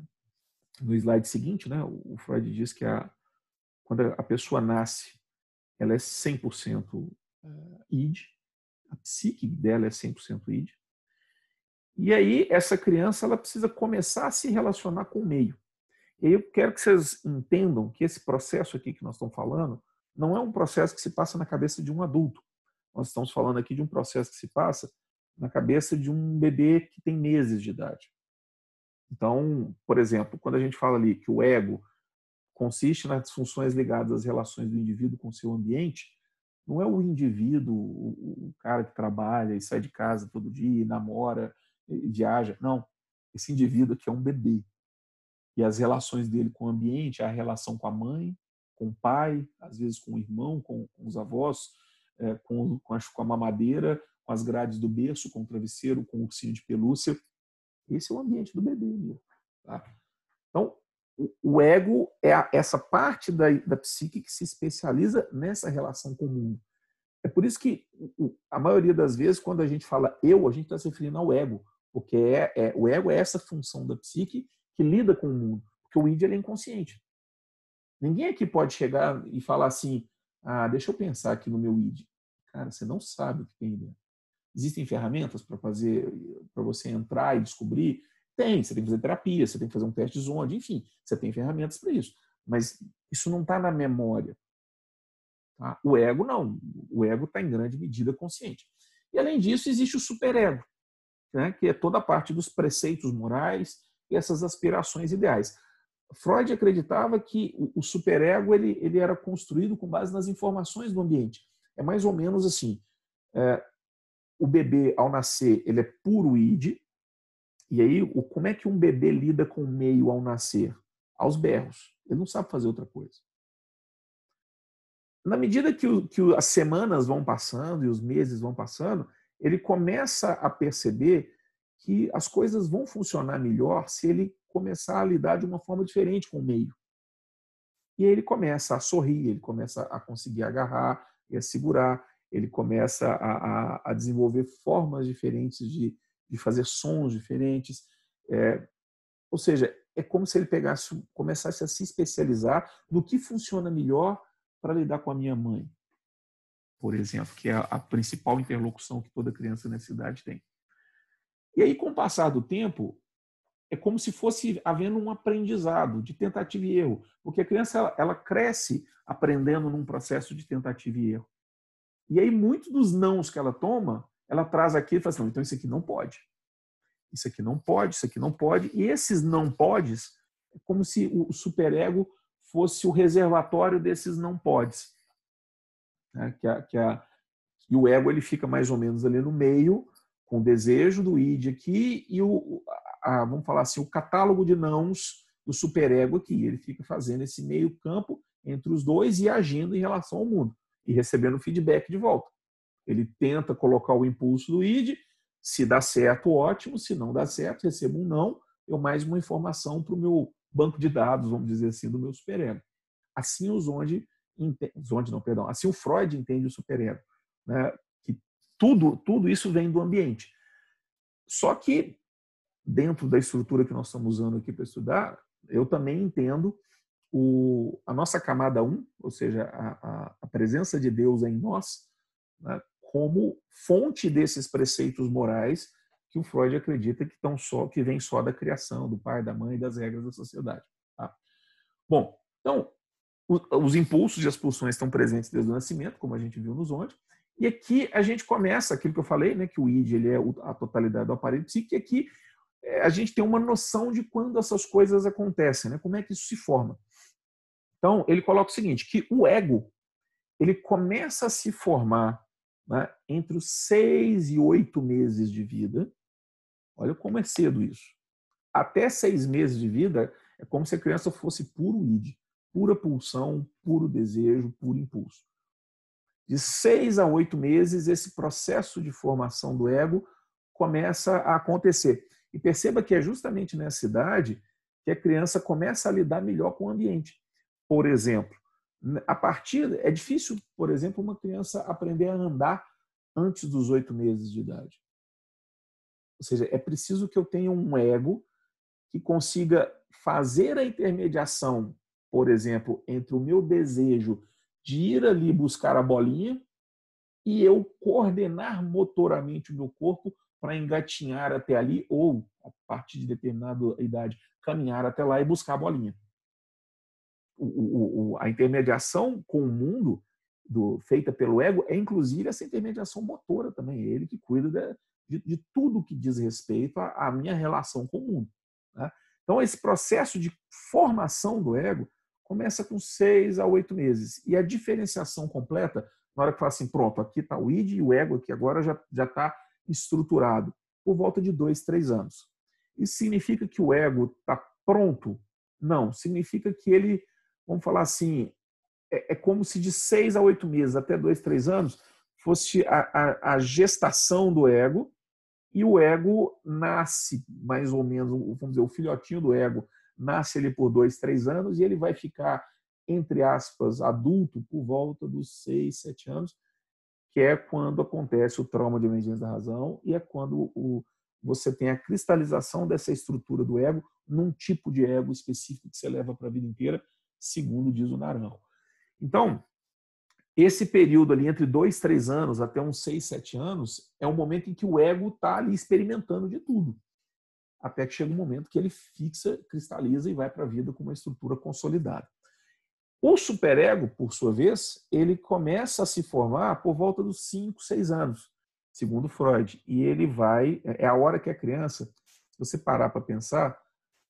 no slide seguinte, né, o Freud diz que a, quando a pessoa nasce, ela é 100% eh, id, a psique dela é 100% id. E aí, essa criança ela precisa começar a se relacionar com o meio. E aí eu quero que vocês entendam que esse processo aqui que nós estamos falando não é um processo que se passa na cabeça de um adulto. Nós estamos falando aqui de um processo que se passa na cabeça de um bebê que tem meses de idade. Então, por exemplo, quando a gente fala ali que o ego consiste nas funções ligadas às relações do indivíduo com seu ambiente, não é o indivíduo, o cara que trabalha e sai de casa todo dia, namora, viaja. Não. Esse indivíduo aqui é um bebê e as relações dele com o ambiente, a relação com a mãe, com o pai, às vezes com o irmão, com, os avós, a, com a mamadeira, com as grades do berço, com o travesseiro, com o ursinho de pelúcia. Esse é o ambiente do bebê. Meu, tá? Então, o, ego é essa parte da, da psique que se especializa nessa relação com o mundo. É por isso que a maioria das vezes, quando a gente fala eu, a gente está se referindo ao ego, porque é, é, o ego é essa função da psique que lida com o mundo, porque o id é inconsciente. Ninguém aqui pode chegar e falar assim, ah, deixa eu pensar aqui no meu id. Cara, você não sabe o que tem dentro. Existem ferramentas para fazer, para você entrar e descobrir? Tem, você tem que fazer terapia, você tem que fazer um teste de zonde, enfim, você tem ferramentas para isso. Mas isso não está na memória. Tá? O ego não. O ego está em grande medida consciente. E além disso, existe o superego, né? que é toda a parte dos preceitos morais, e essas aspirações ideais. Freud acreditava que o superego ele, ele era construído com base nas informações do ambiente. É mais ou menos assim: é, o bebê, ao nascer, ele é puro id, e aí o, como é que um bebê lida com o meio ao nascer? Aos berros. Ele não sabe fazer outra coisa. Na medida que, o, que as semanas vão passando e os meses vão passando, ele começa a perceber que as coisas vão funcionar melhor se ele começar a lidar de uma forma diferente com o meio. E aí ele começa a sorrir, ele começa a conseguir agarrar e a segurar, ele começa a, a, a desenvolver formas diferentes de, de fazer sons diferentes. É, ou seja, é como se ele pegasse, começasse a se especializar no que funciona melhor para lidar com a minha mãe, por exemplo, que é a, principal interlocução que toda criança nessa idade tem. E aí, com o passar do tempo, é como se fosse havendo um aprendizado de tentativa e erro, porque a criança ela, ela cresce aprendendo num processo de tentativa e erro. E aí, muitos dos nãos que ela toma, ela traz aqui e fala assim: então isso aqui não pode. Isso aqui não pode, isso aqui não pode. E esses não podes é como se o superego fosse o reservatório desses não podes. Né? Que, a, que a, e o ego ele fica mais ou menos ali no meio, com o desejo do id aqui e o, a, vamos falar assim, o catálogo de nãos do superego aqui. Ele fica fazendo esse meio campo entre os dois e agindo em relação ao mundo e recebendo feedback de volta. Ele tenta colocar o impulso do id, se dá certo, ótimo, se não dá certo, recebo um não, eu mais uma informação para o meu banco de dados, vamos dizer assim, do meu superego. Assim o Zonde, Zonde não, perdão, assim o Freud entende o superego, né? tudo, tudo isso vem do ambiente. Só que, dentro da estrutura que nós estamos usando aqui para estudar, eu também entendo o, a nossa camada 1, ou seja, a, a, presença de Deus em nós, né, como fonte desses preceitos morais que o Freud acredita que estão só que vem só da criação, do pai, da mãe, das regras da sociedade. Tá? Bom, então os impulsos e as pulsões estão presentes desde o nascimento, como a gente viu nos ontem. E aqui a gente começa aquilo que eu falei, né, que o id ele é a totalidade do aparelho psíquico, e aqui é, a gente tem uma noção de quando essas coisas acontecem, né, como é que isso se forma. Então, ele coloca o seguinte, que o ego ele começa a se formar né, entre os seis e oito meses de vida. Olha como é cedo isso. Até seis meses de vida é como se a criança fosse puro id, pura pulsão, puro desejo, puro impulso. De seis a oito meses, esse processo de formação do ego começa a acontecer. E perceba que é justamente nessa idade que a criança começa a lidar melhor com o ambiente. Por exemplo, a partir é difícil, por exemplo, uma criança aprender a andar antes dos oito meses de idade. Ou seja, é preciso que eu tenha um ego que consiga fazer a intermediação, por exemplo, entre o meu desejo de ir ali buscar a bolinha e eu coordenar motoramente o meu corpo para engatinhar até ali ou, a partir de determinada idade, caminhar até lá e buscar a bolinha. O, o, a intermediação com o mundo do, feita pelo ego é, inclusive, essa intermediação motora também. É ele que cuida de, de, de tudo que diz respeito à, à minha relação com o mundo. Né? Então, esse processo de formação do ego começa com seis a oito meses. E a diferenciação completa, na hora que fala assim, pronto, aqui está o id e o ego, aqui agora já está estruturado, por volta de dois, três anos. Isso significa que o ego está pronto? Não, significa que ele, vamos falar assim, é, é como se de seis a oito meses, até dois, três anos, fosse a, a, a gestação do ego, e o ego nasce mais ou menos, vamos dizer, o filhotinho do ego nasce ali por dois, três anos e ele vai ficar, entre aspas, adulto por volta dos seis, sete anos, que é quando acontece o trauma de emergência da razão e é quando o, você tem a cristalização dessa estrutura do ego num tipo de ego específico que você leva para a vida inteira, segundo diz o Naranjo. Então, esse período ali entre dois, três anos até uns seis, sete anos é o momento em que o ego está ali experimentando de tudo até que chega um momento que ele fixa, cristaliza e vai para a vida com uma estrutura consolidada. O superego, por sua vez, ele começa a se formar por volta dos 5, 6 anos, segundo Freud. E ele vai, é a hora que a criança, se você parar para pensar,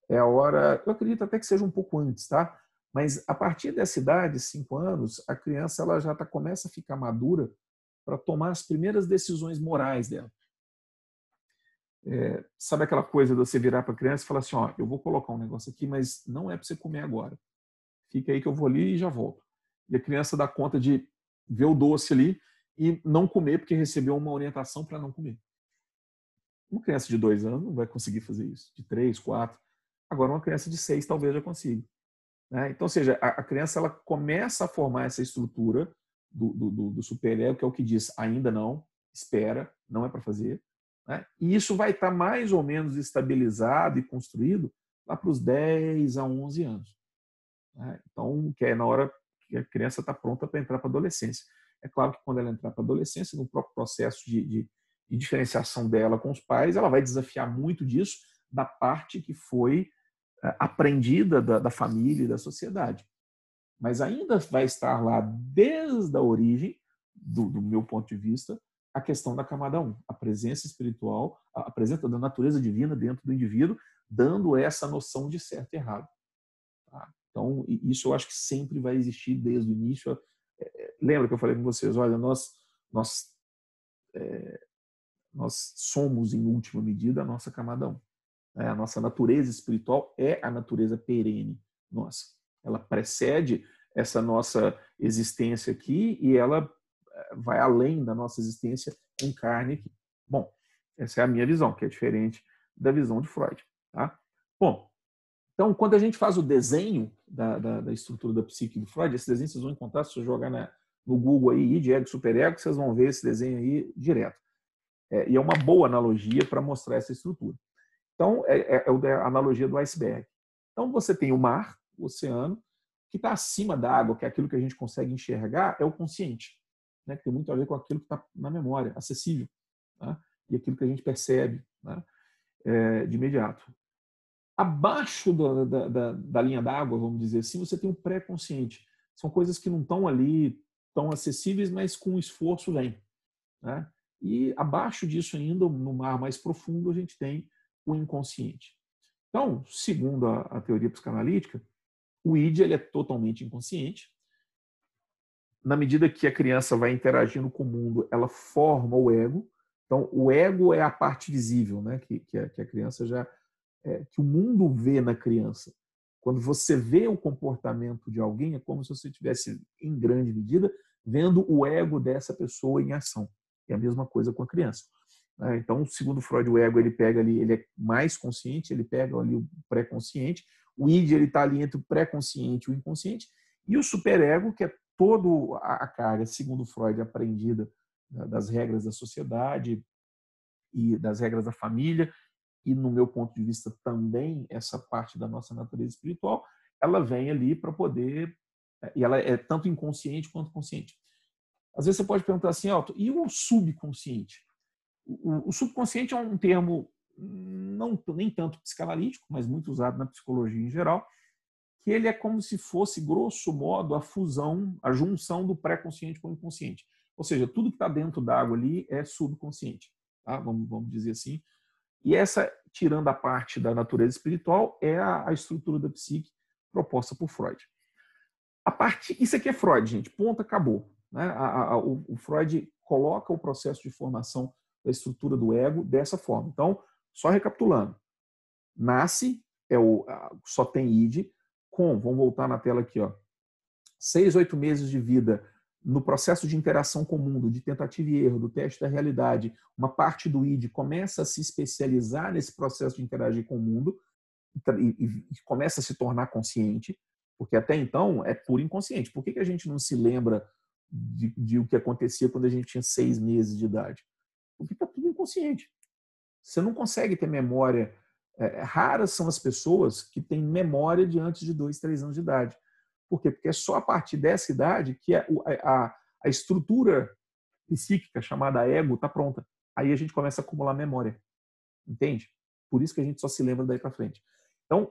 é a hora, eu acredito até que seja um pouco antes, tá? Mas a partir dessa idade, 5 anos, a criança ela já tá, começa a ficar madura para tomar as primeiras decisões morais dela. É, sabe aquela coisa de você virar para a criança e falar assim, ó, eu vou colocar um negócio aqui, mas não é para você comer agora. Fica aí que eu vou ali e já volto. E a criança dá conta de ver o doce ali e não comer porque recebeu uma orientação para não comer. Uma criança de dois anos não vai conseguir fazer isso. De três, quatro. Agora uma criança de seis talvez já consiga. Né? Então, ou seja, a, criança ela começa a formar essa estrutura do, do, do superego, que é o que diz ainda não, espera, não é para fazer. Né? E isso vai estar mais ou menos estabilizado e construído lá para os 10 a 11 anos. Né? Então, que é na hora que a criança está pronta para entrar para a adolescência. É claro que quando ela entrar para a adolescência, no próprio processo de, de, de, diferenciação dela com os pais, ela vai desafiar muito disso da parte que foi aprendida da, da família e da sociedade. Mas ainda vai estar lá desde a origem, do, do meu ponto de vista, a questão da camada 1, a presença espiritual, a presença da natureza divina dentro do indivíduo, dando essa noção de certo e errado. Tá? Então, isso eu acho que sempre vai existir desde o início. É, é, lembra que eu falei com vocês, olha, nós, nós, é, nós somos, em última medida, a nossa camada 1. É, a nossa natureza espiritual é a natureza perene nossa. Ela precede essa nossa existência aqui e ela vai além da nossa existência em carne aqui. Bom, essa é a minha visão, que é diferente da visão de Freud. Tá? Bom, então, quando a gente faz o desenho da, da, da estrutura da psique do Freud, esse desenho vocês vão encontrar, se você jogar na, no Google aí, id, ego, superego, vocês vão ver esse desenho aí direto. É, e é uma boa analogia para mostrar essa estrutura. Então, é, é, é a analogia do iceberg. Então, você tem o mar, o oceano, que está acima da água, que é aquilo que a gente consegue enxergar, é o consciente, né? que tem muito a ver com aquilo que está na memória, acessível, né? e aquilo que a gente percebe né? é, de imediato. Abaixo da, da, da, da linha d'água, vamos dizer assim, você tem o pré-consciente. São coisas que não estão ali tão acessíveis, mas com esforço vem. Né? E abaixo disso ainda, no mar mais profundo, a gente tem o inconsciente. Então, segundo a, a teoria psicanalítica, o id ele é totalmente inconsciente. Na medida que a criança vai interagindo com o mundo, ela forma o ego. Então, o ego é a parte visível, né? que, que, a, que a criança já. É, que o mundo vê na criança. Quando você vê o comportamento de alguém, é como se você estivesse, em grande medida, vendo o ego dessa pessoa em ação. É a mesma coisa com a criança. Né? Então, segundo Freud, o ego ele pega ali, ele é mais consciente, ele pega ali o pré-consciente. O id ele está ali entre o pré-consciente e o inconsciente. E o superego, que é toda a carga, segundo Freud, aprendida né, das regras da sociedade e das regras da família e, no meu ponto de vista, também essa parte da nossa natureza espiritual, ela vem ali para poder. É, e ela é tanto inconsciente quanto consciente. Às vezes você pode perguntar assim, Alto, e o subconsciente? O, o subconsciente é um termo não nem tanto psicanalítico, mas muito usado na psicologia em geral, que ele é como se fosse, grosso modo, a fusão, a junção do pré-consciente com o inconsciente. Ou seja, tudo que está dentro d'água ali é subconsciente, tá? vamos, vamos dizer assim. E essa, tirando a parte da natureza espiritual, é a, a estrutura da psique proposta por Freud. A parte, isso aqui é Freud, gente, ponto, acabou. Né? A, a, o, o Freud coloca o processo de formação da estrutura do ego dessa forma. Então, só recapitulando. Nasce, é o, só tem id, com, vamos voltar na tela aqui, ó, seis, oito meses de vida no processo de interação com o mundo, de tentativa e erro, do teste da realidade, uma parte do id começa a se especializar nesse processo de interagir com o mundo e, e, e começa a se tornar consciente, porque até então é puro inconsciente. Por que, que a gente não se lembra de, de o que acontecia quando a gente tinha seis meses de idade? Porque está tudo inconsciente. Você não consegue ter memória. É, raras são as pessoas que têm memória de antes de dois, três anos de idade. Por quê? Porque é só a partir dessa idade que a, a, a estrutura psíquica chamada ego está pronta. Aí a gente começa a acumular memória. Entende? Por isso que a gente só se lembra daí para frente. Então,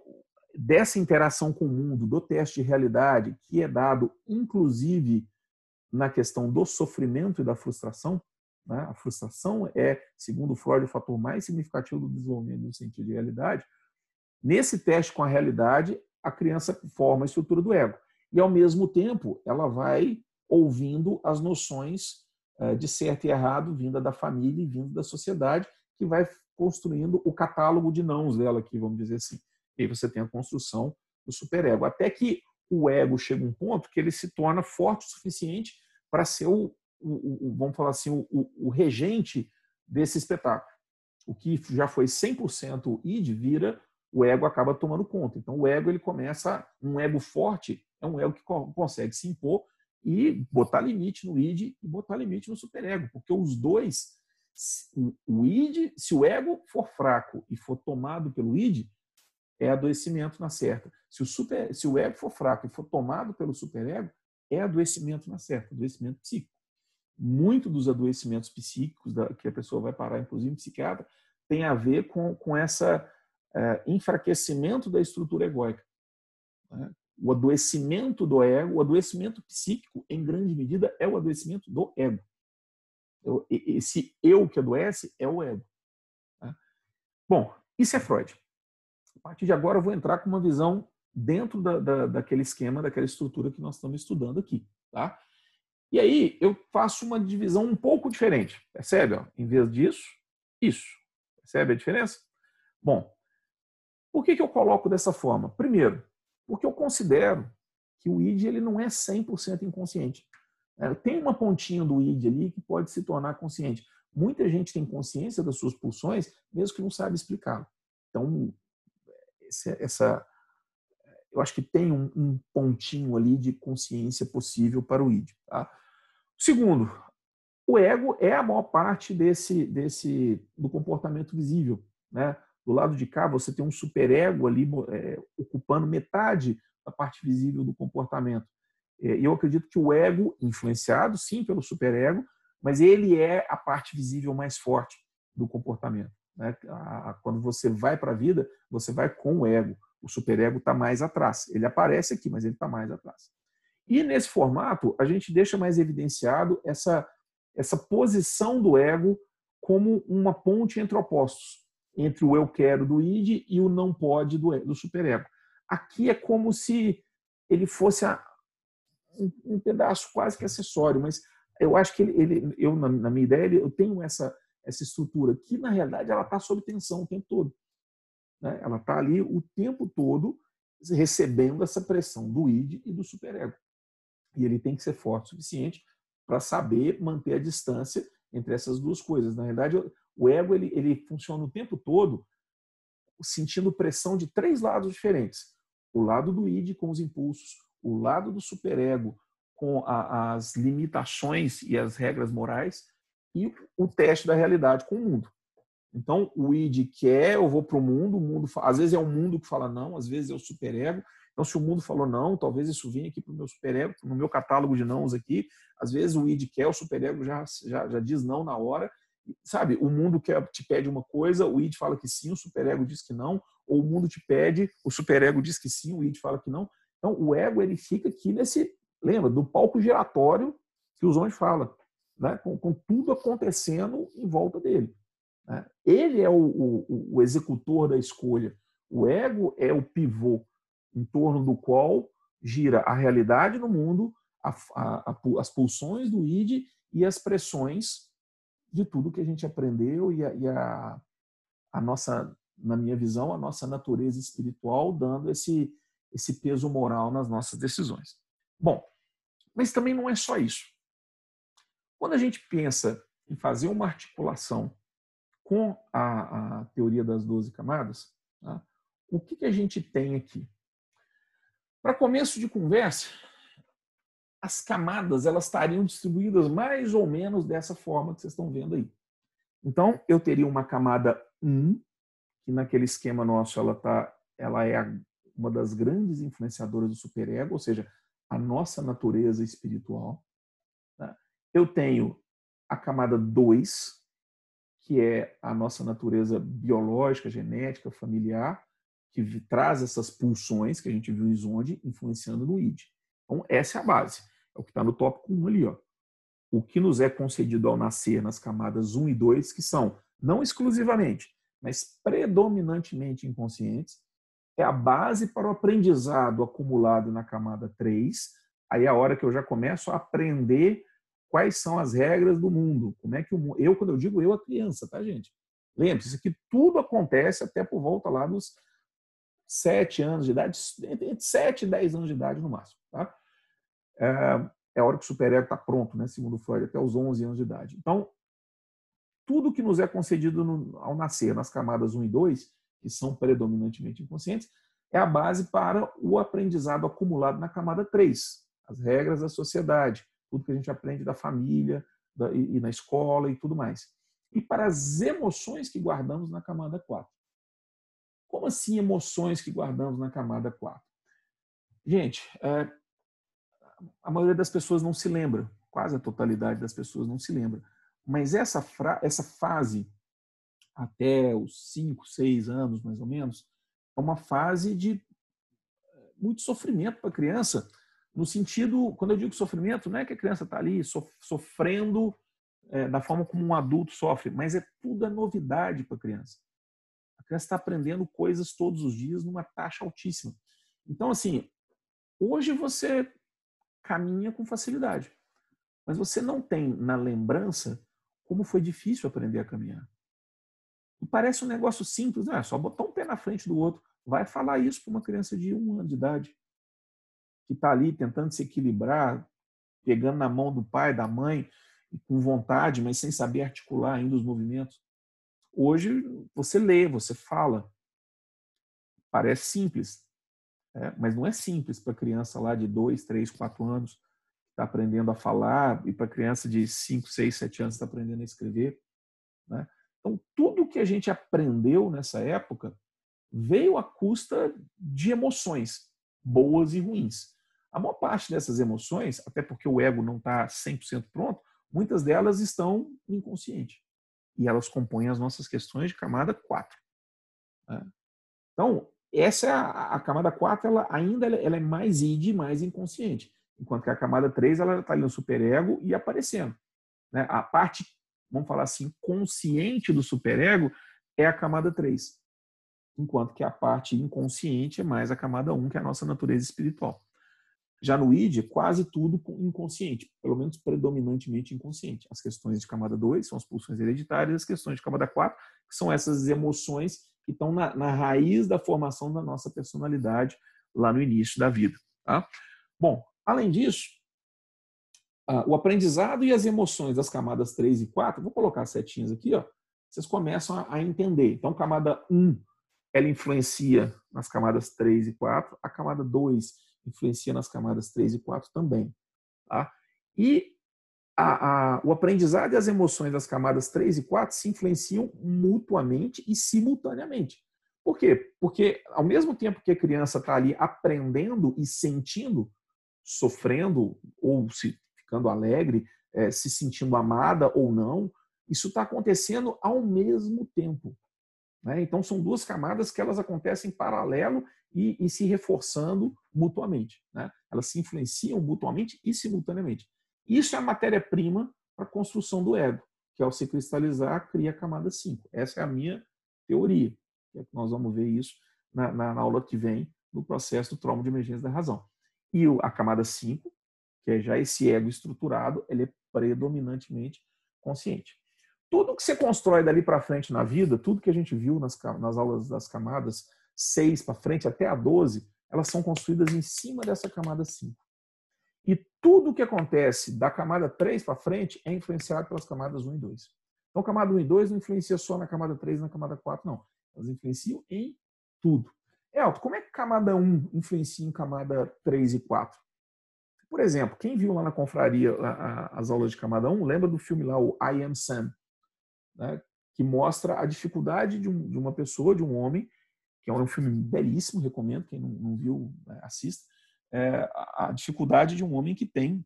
dessa interação com o mundo, do teste de realidade, que é dado inclusive na questão do sofrimento e da frustração, né? A frustração é, segundo Freud, o fator mais significativo do desenvolvimento do sentido de realidade. Nesse teste com a realidade, a criança forma a estrutura do ego. E, ao mesmo tempo, ela vai ouvindo as noções eh, de certo e errado, vinda da família e vinda da sociedade, que vai construindo o catálogo de nãos dela aqui, vamos dizer assim. E aí você tem a construção do superego. Até que o ego chega a um ponto que ele se torna forte o suficiente para ser o, o, o, vamos falar assim, o, o, regente desse espetáculo. O que já foi 100% id vira, o ego acaba tomando conta. Então o ego ele começa, um ego forte é um ego que consegue se impor e botar limite no id e botar limite no superego, porque os dois, o id, se o ego for fraco e for tomado pelo id, é adoecimento na certa. Se o, super, se o ego for fraco e for tomado pelo superego, é adoecimento na certa, adoecimento psíquico muito dos adoecimentos psíquicos da, que a pessoa vai parar, inclusive psiquiatra, tem a ver com, com essa é, enfraquecimento da estrutura egóica. Né? O adoecimento do ego, o adoecimento psíquico, em grande medida, é o adoecimento do ego. Esse eu que adoece é o ego. Né? Bom, isso é Freud. A partir de agora, eu vou entrar com uma visão dentro da, da, daquele esquema, daquela estrutura que nós estamos estudando aqui. Tá? E aí eu faço uma divisão um pouco diferente. Percebe? Em vez disso, isso. Percebe a diferença? Bom, por que, que eu coloco dessa forma? Primeiro, porque eu considero que o id ele não é 100% inconsciente. É, tem uma pontinha do id ali que pode se tornar consciente. Muita gente tem consciência das suas pulsões, mesmo que não sabe explicá-lo. Então, essa, eu acho que tem um, um, pontinho ali de consciência possível para o id. Tá? Segundo, O ego é a maior parte desse, desse do comportamento visível. Né? Do lado de cá, você tem um superego ali é, ocupando metade da parte visível do comportamento. É, eu acredito que o ego, influenciado sim pelo superego, mas ele é a parte visível mais forte do comportamento. Né? Quando você vai para a vida, você vai com o ego. O superego está mais atrás. Ele aparece aqui, mas ele está mais atrás. E nesse formato, a gente deixa mais evidenciado essa, essa posição do ego como uma ponte entre opostos, entre o eu quero do id e o não pode do, do superego. Aqui é como se ele fosse a, um, um, pedaço quase que acessório, mas eu acho que ele, ele eu na, na, minha ideia, eu tenho essa essa estrutura que na realidade ela está sob tensão o tempo todo. Né? Ela está ali o tempo todo recebendo essa pressão do id e do superego. E ele tem que ser forte o suficiente para saber manter a distância entre essas duas coisas. Na realidade, o ego ele, ele funciona o tempo todo sentindo pressão de três lados diferentes. O lado do id com os impulsos, o lado do superego com a, as limitações e as regras morais e o teste da realidade com o mundo. Então, o id quer, eu vou para o mundo, o mundo, às vezes é o mundo que fala não, às vezes é o superego. Então, se o mundo falou não, talvez isso venha aqui para o meu superego, no meu catálogo de nãos aqui. Às vezes o id quer, o superego já, já, já diz não na hora. Sabe, o mundo quer, te pede uma coisa, o id fala que sim, o superego diz que não. Ou o mundo te pede, o superego diz que sim, o id fala que não. Então, o ego ele fica aqui nesse, lembra, do palco giratório que os homens falam, né? com, com tudo acontecendo em volta dele. Né? Ele é o, o, o executor da escolha. O ego é o pivô em torno do qual gira a realidade no mundo, a, a, a, as pulsões do id e as pressões de tudo que a gente aprendeu e, e a, nossa, na minha visão, a nossa natureza espiritual dando esse, esse peso moral nas nossas decisões. Bom, mas também não é só isso. Quando a gente pensa em fazer uma articulação com a, a teoria das 12 camadas, tá? o que, que a gente tem aqui? Para começo de conversa, as camadas elas estariam distribuídas mais ou menos dessa forma que vocês estão vendo aí. Então, eu teria uma camada 1, que naquele esquema nosso ela, tá, ela é uma das grandes influenciadoras do superego, ou seja, a nossa natureza espiritual. Tá? Eu tenho a camada 2, que é a nossa natureza biológica, genética, familiar, que traz essas pulsões que a gente viu em Zonde influenciando no id. Então, essa é a base. É o que está no tópico 1 ali. Ó. O que nos é concedido ao nascer nas camadas 1 e 2, que são não exclusivamente, mas predominantemente inconscientes, é a base para o aprendizado acumulado na camada 3. Aí é a hora que eu já começo a aprender quais são as regras do mundo. Como é que o eu quando eu digo eu a criança, tá, gente? Lembre-se que tudo acontece até por volta lá dos 7 anos de idade, entre 7 e 10 anos de idade no máximo, tá? É, é a hora que o superego está pronto, né, segundo Freud, até os 11 anos de idade. Então, tudo que nos é concedido no, ao nascer nas camadas 1 e 2, que são predominantemente inconscientes, é a base para o aprendizado acumulado na camada 3, as regras da sociedade, tudo que a gente aprende da família da, e, e, na escola e tudo mais. E para as emoções que guardamos na camada 4. Como assim emoções que guardamos na camada 4? Gente, é, a maioria das pessoas não se lembra, quase a totalidade das pessoas não se lembra. Mas essa, essa fase, até os 5, 6 anos mais ou menos, é uma fase de é, muito sofrimento para a criança, no sentido, quando eu digo sofrimento, não é que a criança está ali sofrendo é, da forma como um adulto sofre, mas é tudo a novidade para a criança. A criança está aprendendo coisas todos os dias numa taxa altíssima. Então, assim, hoje você caminha com facilidade, mas você não tem na lembrança como foi difícil aprender a caminhar. E parece um negócio simples, não é só botar um pé na frente do outro. Vai falar isso para uma criança de um ano de idade que está ali tentando se equilibrar, pegando na mão do pai, da mãe, com vontade, mas sem saber articular ainda os movimentos. Hoje você lê, você fala. Parece simples, é, mas não é simples para criança lá de 2, 3, 4 anos, está aprendendo a falar, e para criança de 5, 6, 7 anos está aprendendo a escrever. Né? Então, tudo que a gente aprendeu nessa época veio à custa de emoções, boas e ruins. A maior parte dessas emoções, até porque o ego não está 100% pronto, muitas delas estão inconsciente. E elas compõem as nossas questões de camada 4. Né? Então, essa é a, a, camada 4, ela ainda ela é mais id, mais inconsciente. Enquanto que a camada 3, ela está ali no superego e aparecendo. Né? A parte, vamos falar assim, consciente do superego é a camada 3. Enquanto que a parte inconsciente é mais a camada 1, que é a nossa natureza espiritual. Já no id, quase tudo inconsciente, pelo menos predominantemente inconsciente. As questões de camada 2 são as pulsões hereditárias, as questões de camada 4 que são essas emoções que estão na, na raiz da formação da nossa personalidade lá no início da vida. Tá? Bom, além disso, o aprendizado e as emoções das camadas 3 e 4, vou colocar setinhas aqui, ó, vocês começam a entender. Então, camada 1, ela influencia nas camadas 3 e 4, a camada 2 influencia nas camadas 3 e 4 também. Tá? E a, a, o aprendizado e as emoções das camadas 3 e 4 se influenciam mutuamente e simultaneamente. Por quê? Porque ao mesmo tempo que a criança está ali aprendendo e sentindo, sofrendo ou se ficando alegre, é, se sentindo amada ou não, isso está acontecendo ao mesmo tempo. Né? Então são duas camadas que elas acontecem em paralelo e, e se reforçando mutuamente. Né? Elas se influenciam mutuamente e simultaneamente. Isso é a matéria-prima para a construção do ego, que ao se cristalizar, cria a camada 5. Essa é a minha teoria. É nós vamos ver isso na, na, na, aula que vem, no processo do trauma de emergência da razão. E a camada 5, que é já esse ego estruturado, ele é predominantemente consciente. Tudo que você constrói dali para frente na vida, tudo que a gente viu nas, nas aulas das camadas 6 para frente até a 12, elas são construídas em cima dessa camada 5. E tudo o que acontece da camada 3 para frente é influenciado pelas camadas 1 e 2. Então, camada 1 e 2 não influencia só na camada 3 e na camada 4, não. Elas influenciam em tudo. Elton, como é que camada 1 influencia em camada 3 e 4? Por exemplo, quem viu lá na confraria as aulas de camada 1, lembra do filme lá, o I Am Sam, né, que mostra a dificuldade de, de uma pessoa, de um homem, que é um filme belíssimo, recomendo, quem não, não viu, né, assista, é, a dificuldade de um homem que tem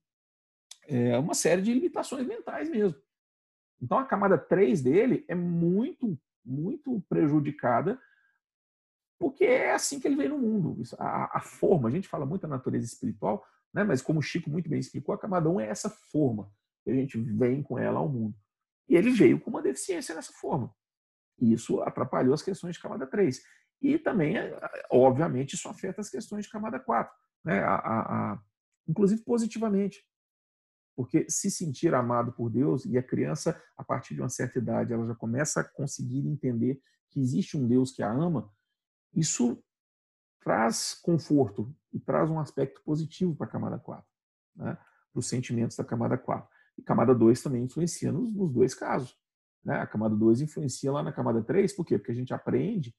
é, uma série de limitações mentais mesmo. Então a camada 3 dele é muito, muito prejudicada, porque é assim que ele veio no mundo. A, a forma, a gente fala muito da natureza espiritual, né, mas como o Chico muito bem explicou, a camada 1 é essa forma que a gente vem com ela ao mundo. E ele veio com uma deficiência nessa forma. E isso atrapalhou as questões de camada 3. E também, é, obviamente, isso afeta as questões de camada 4, né? a, a, a, inclusive positivamente. Porque se sentir amado por Deus, e a criança, a partir de uma certa idade, ela já começa a conseguir entender que existe um Deus que a ama, isso traz conforto e traz um aspecto positivo para a camada 4, né? para os sentimentos da camada 4. E camada 2 também influencia nos, nos dois casos. Né? A camada 2 influencia lá na camada 3, por quê? Porque a gente aprende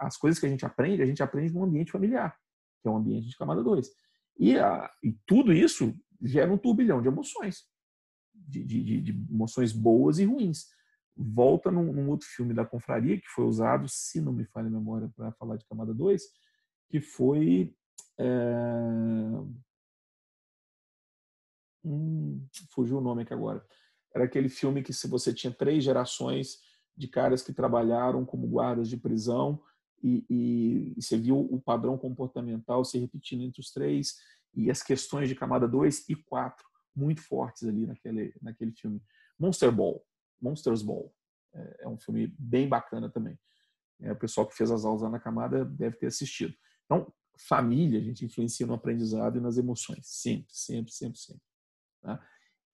as coisas que a gente aprende, a gente aprende no ambiente familiar, que é um ambiente de camada 2. E, e tudo isso gera um turbilhão de emoções, de, de, de emoções boas e ruins. Volta num, num, outro filme da Confraria, que foi usado, se não me falha a memória, para falar de camada 2, que foi. É... Hum, fugiu o nome aqui agora. Era aquele filme que se você tinha três gerações de caras que trabalharam como guardas de prisão e, e, você viu o padrão comportamental se repetindo entre os três e as questões de camada 2 e 4 muito fortes ali naquele, naquele filme. Monster Ball, Monsters Ball. É, é um filme bem bacana também. É, o pessoal que fez as aulas lá na camada deve ter assistido. Então, família, a gente influencia no aprendizado e nas emoções. Sempre, sempre, sempre, sempre. Tá?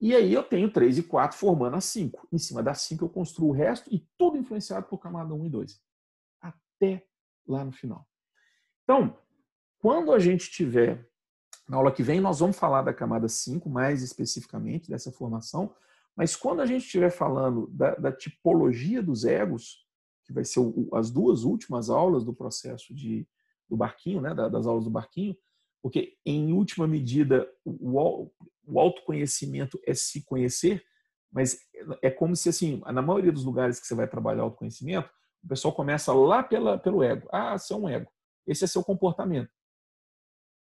E aí eu tenho 3 e 4 formando a 5. Em cima da 5 eu construo o resto e tudo influenciado por camada 1 e 2. Até lá no final. Então, quando a gente tiver, na aula que vem, nós vamos falar da camada 5 mais especificamente, dessa formação, mas quando a gente estiver falando da, da tipologia dos egos, que vai ser o, as duas últimas aulas do processo de, do barquinho, né, das aulas do barquinho, porque em última medida o, o autoconhecimento é se conhecer, mas é como se, assim, na maioria dos lugares que você vai trabalhar autoconhecimento, o pessoal começa lá pela, pelo ego. Ah, você é um ego. Esse é seu comportamento.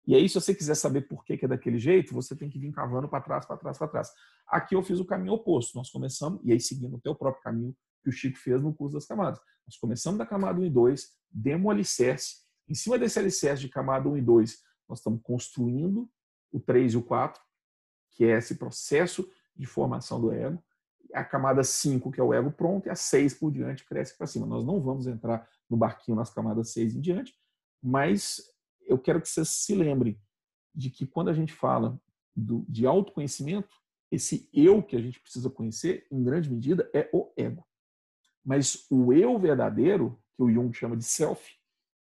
E aí, se você quiser saber por que é daquele jeito, você tem que vir cavando para trás, para trás, para trás. Aqui eu fiz o caminho oposto. Nós começamos, e aí seguindo o teu próprio caminho que o Chico fez no curso das camadas. Nós começamos da camada 1 e 2, demos o alicerce. Em cima desse alicerce de camada 1 e 2, nós estamos construindo o 3 e o 4, que é esse processo de formação do ego. A camada 5, que é o ego pronto, e a 6 por diante cresce para cima. Nós não vamos entrar no barquinho nas camadas 6 em diante, mas eu quero que vocês se lembrem de que quando a gente fala do, de autoconhecimento, esse eu que a gente precisa conhecer, em grande medida, é o ego. Mas o eu verdadeiro, que o Jung chama de self,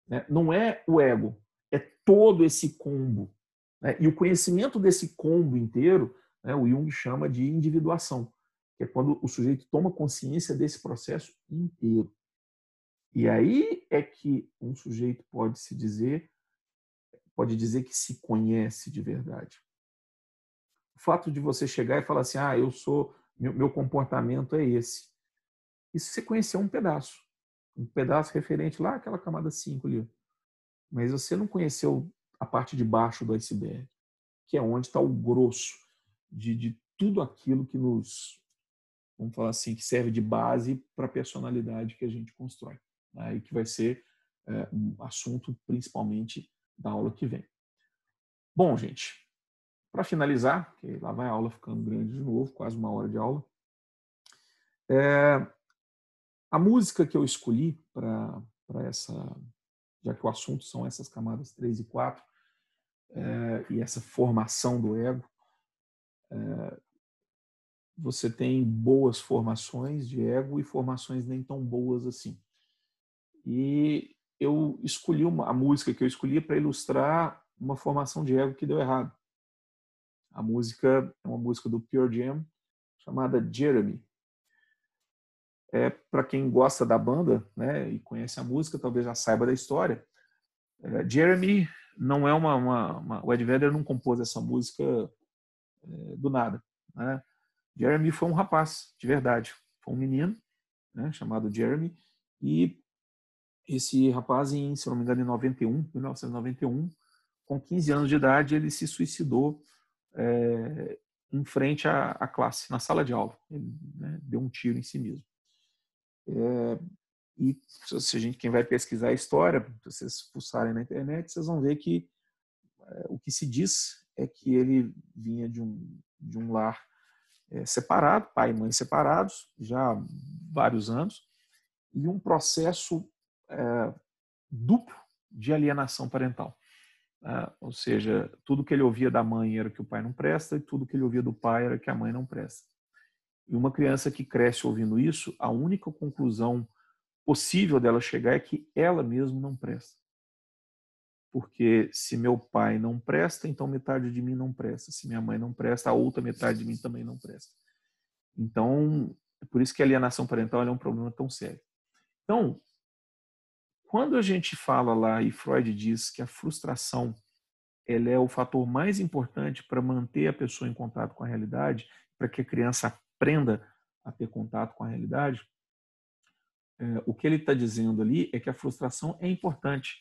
né, não é o ego, é todo esse combo. Né? E o conhecimento desse combo inteiro, né, o Jung chama de individuação, que é quando o sujeito toma consciência desse processo inteiro. E aí é que um sujeito pode se dizer, pode dizer que se conhece de verdade. O fato de você chegar e falar assim, ah, eu sou, meu, meu comportamento é esse. Isso você conheceu um pedaço. Um pedaço referente lá àquela camada 5 ali. Mas você não conheceu a parte de baixo do iceberg, que é onde está o grosso de, de tudo aquilo que nos, vamos falar assim, que serve de base para a personalidade que a gente constrói. Né? E que vai ser é, um assunto principalmente da aula que vem. Bom, gente, para finalizar, que lá vai a aula ficando grande de novo, quase uma hora de aula. É, a música que eu escolhi para essa, já que o assunto são essas camadas 3 e 4, é, e essa formação do ego, é, você tem boas formações de ego e formações nem tão boas assim. E eu escolhi uma, a música que eu escolhi para ilustrar uma formação de ego que deu errado. A música é uma música do Pure Jam chamada Jeremy. É, para quem gosta da banda né, e conhece a música, talvez já saiba da história. É, Jeremy não é uma, uma, uma, o Ed Vedder não compôs essa música é, do nada. Né? Jeremy foi um rapaz, de verdade, foi um menino né, chamado Jeremy e esse rapaz, em, se não me engano, em 91, 1991, com 15 anos de idade, ele se suicidou é, em frente à, à, classe, na sala de aula. Ele né, deu um tiro em si mesmo. É, e se a gente, quem vai pesquisar a história, vocês pulsarem na internet, vocês vão ver que é, o que se diz é que ele vinha de um, de um lar é, separado, pai e mãe separados, já há vários anos, e um processo é, duplo de alienação parental. É, ou seja, tudo que ele ouvia da mãe era que o pai não presta, e tudo que ele ouvia do pai era que a mãe não presta. E uma criança que cresce ouvindo isso, a única conclusão possível dela chegar é que ela mesma não presta. Porque se meu pai não presta, então metade de mim não presta. Se minha mãe não presta, a outra metade de mim também não presta. Então, é por isso que a alienação parental é um problema tão sério. Então, quando a gente fala lá e Freud diz que a frustração ela é o fator mais importante para manter a pessoa em contato com a realidade, para que a criança aprenda a ter contato com a realidade, é, o que ele está dizendo ali é que a frustração é importante.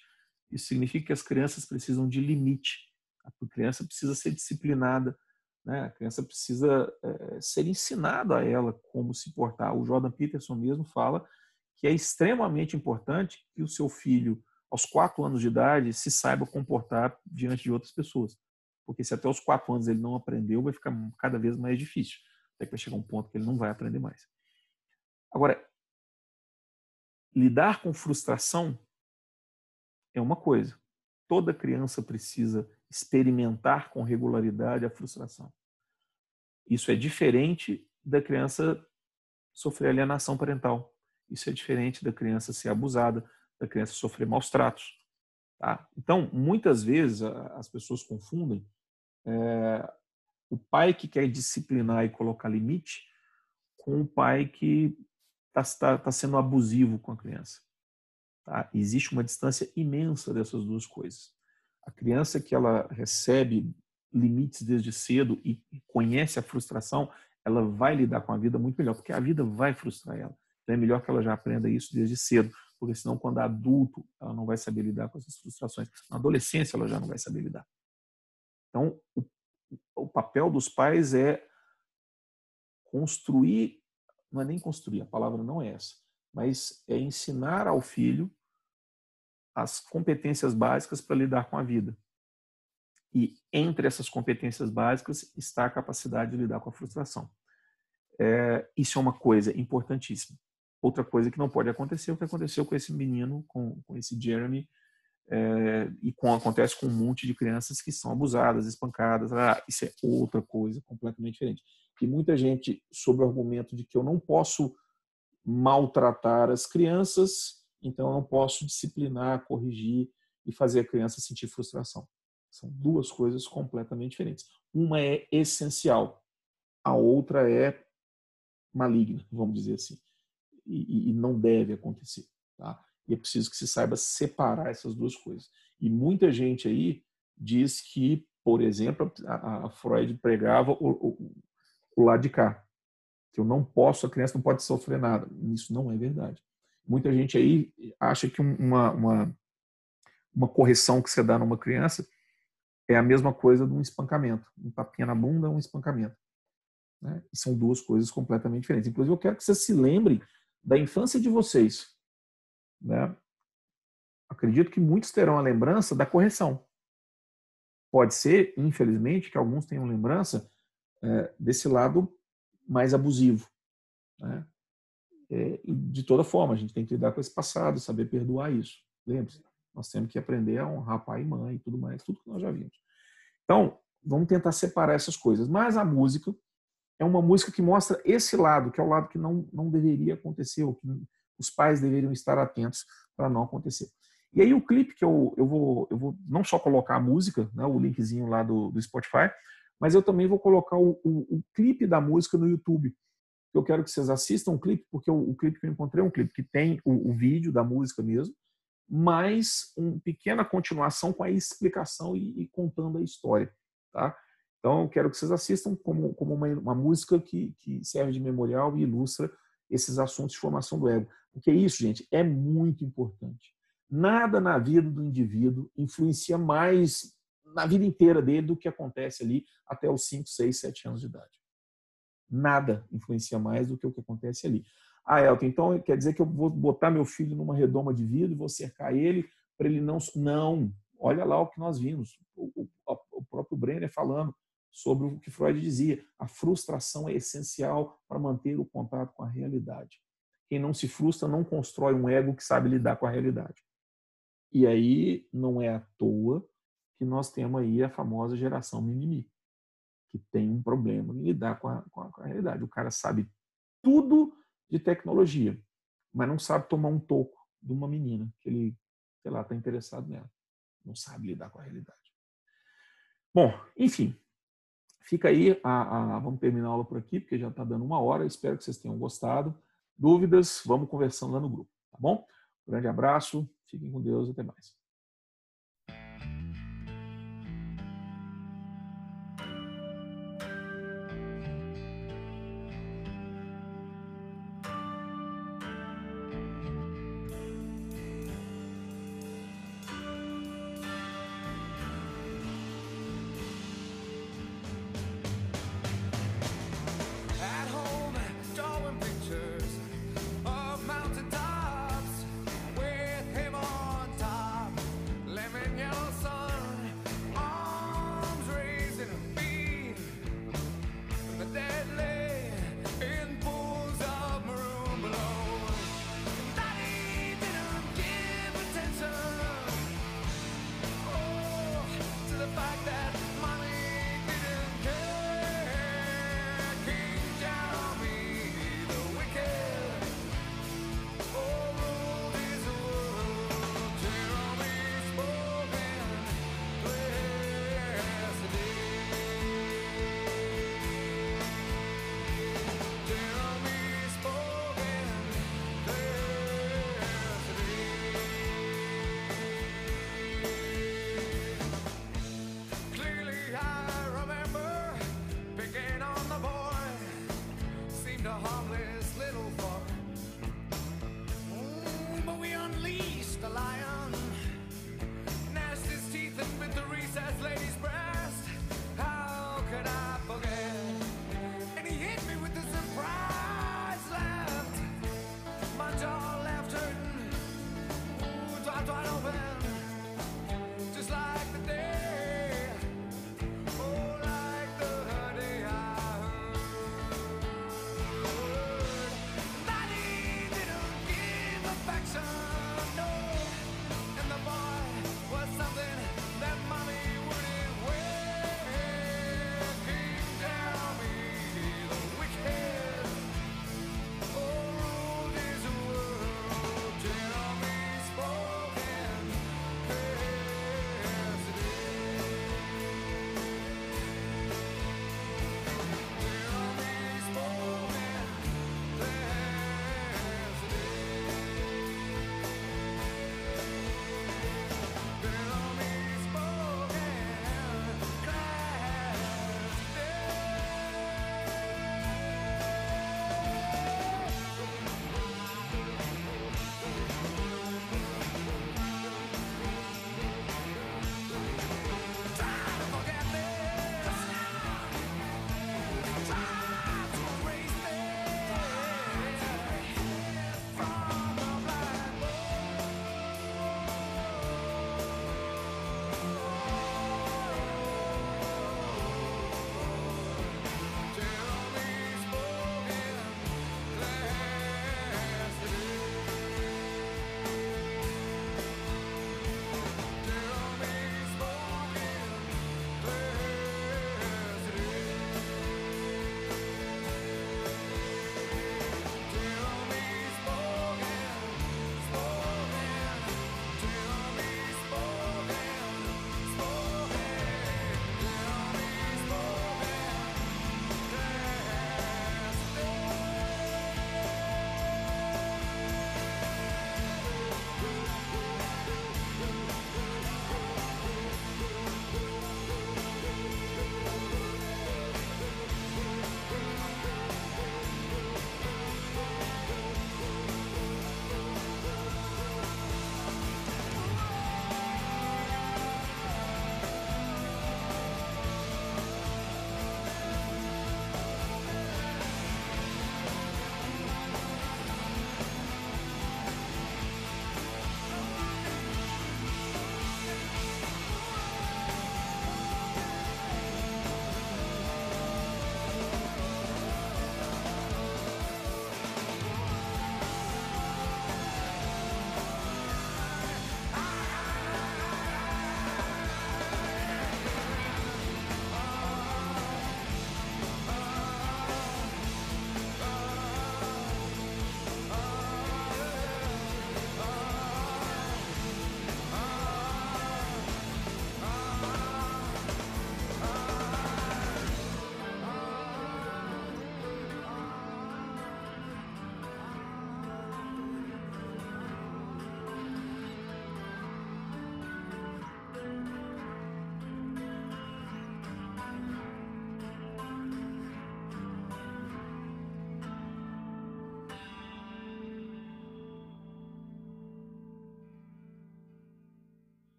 Isso significa que as crianças precisam de limite. A criança precisa ser disciplinada, né? a criança precisa é, ser ensinada a ela como se portar. O Jordan Peterson mesmo fala que é extremamente importante que o seu filho, aos quatro anos de idade, se saiba comportar diante de outras pessoas. Porque se até os quatro anos ele não aprendeu, vai ficar cada vez mais difícil. Até que vai chegar um ponto que ele não vai aprender mais. Agora, lidar com frustração é uma coisa. Toda criança precisa experimentar com regularidade a frustração. Isso é diferente da criança sofrer alienação parental. Isso é diferente da criança ser abusada, da criança sofrer maus tratos. Tá? Então, muitas vezes as pessoas confundem é, o pai que quer disciplinar e colocar limite com o pai que está tá, tá sendo abusivo com a criança. Tá? Existe uma distância imensa dessas duas coisas. A criança que ela recebe limites desde cedo e conhece a frustração, ela vai lidar com a vida muito melhor, porque a vida vai frustrar ela. Então é melhor que ela já aprenda isso desde cedo, porque senão quando adulto ela não vai saber lidar com essas frustrações. Na adolescência ela já não vai saber lidar. Então o, o papel dos pais é construir, não é nem construir, a palavra não é essa, mas é ensinar ao filho as competências básicas para lidar com a vida. E entre essas competências básicas está a capacidade de lidar com a frustração. É, isso é uma coisa importantíssima. Outra coisa que não pode acontecer é o que aconteceu com esse menino, com, com esse Jeremy, é, e com, acontece com um monte de crianças que são abusadas, espancadas. Ah, isso é outra coisa completamente diferente. E muita gente, sob o argumento de que eu não posso maltratar as crianças, então eu não posso disciplinar, corrigir e fazer a criança sentir frustração. São duas coisas completamente diferentes. Uma é essencial, a outra é maligna, vamos dizer assim. E, e não deve acontecer. Tá? E é preciso que se saiba separar essas duas coisas. E muita gente aí diz que, por exemplo, a, a Freud pregava o, o, o lado de cá, que eu não posso, a criança não pode sofrer nada. Isso não é verdade. Muita gente aí acha que uma, uma, uma correção que você dá numa criança é a mesma coisa de um espancamento. Um tapinha na bunda é um espancamento. Né? São duas coisas completamente diferentes. Inclusive, eu quero que vocês se lembrem da infância de vocês. Né? Acredito que muitos terão a lembrança da correção. Pode ser, infelizmente, que alguns tenham lembrança é, desse lado mais abusivo. Né? É, e de toda forma, a gente tem que lidar com esse passado, saber perdoar isso. Lembre-se, nós temos que aprender a honrar pai e mãe e tudo mais, tudo que nós já vimos. Então, vamos tentar separar essas coisas. Mas a música é uma música que mostra esse lado, que é o lado que não, não deveria acontecer, ou que os pais deveriam estar atentos para não acontecer. E aí o clipe que eu, eu, vou, eu vou não só colocar a música, né, o linkzinho lá do, do Spotify, mas eu também vou colocar o, o, o clipe da música no YouTube. Eu quero que vocês assistam o clipe, porque o, o clipe que eu encontrei é um clipe que tem o, vídeo da música mesmo, mais uma pequena continuação com a explicação e, e, contando a história. Tá? Então, quero que vocês assistam como, como uma, uma música que, que serve de memorial e ilustra esses assuntos de formação do ego. Porque isso, gente, é muito importante. Nada na vida do indivíduo influencia mais na vida inteira dele do que acontece ali até os 5, 6, 7 anos de idade. Nada influencia mais do que o que acontece ali. Ah, Elton, então quer dizer que eu vou botar meu filho numa redoma de vidro vou cercar ele para ele não. Não. Olha lá o que nós vimos. O, o, o próprio Brenner falando sobre o que Freud dizia. A frustração é essencial para manter o contato com a realidade. Quem não se frustra não constrói um ego que sabe lidar com a realidade. E aí não é à toa nós temos aí a famosa geração mimimi, que tem um problema em lidar com a, com a, com a realidade. O cara sabe tudo de tecnologia, mas não sabe tomar um toco de uma menina que ele, sei lá, está interessado nela. Não sabe lidar com a realidade. Bom, enfim, fica aí. A, a, vamos terminar a aula por aqui, porque já está dando uma hora. Espero que vocês tenham gostado. Dúvidas, vamos conversando lá no grupo, tá bom? Grande abraço, fiquem com Deus, até mais. Harmless little fuck. Mm, but we unleashed the lion.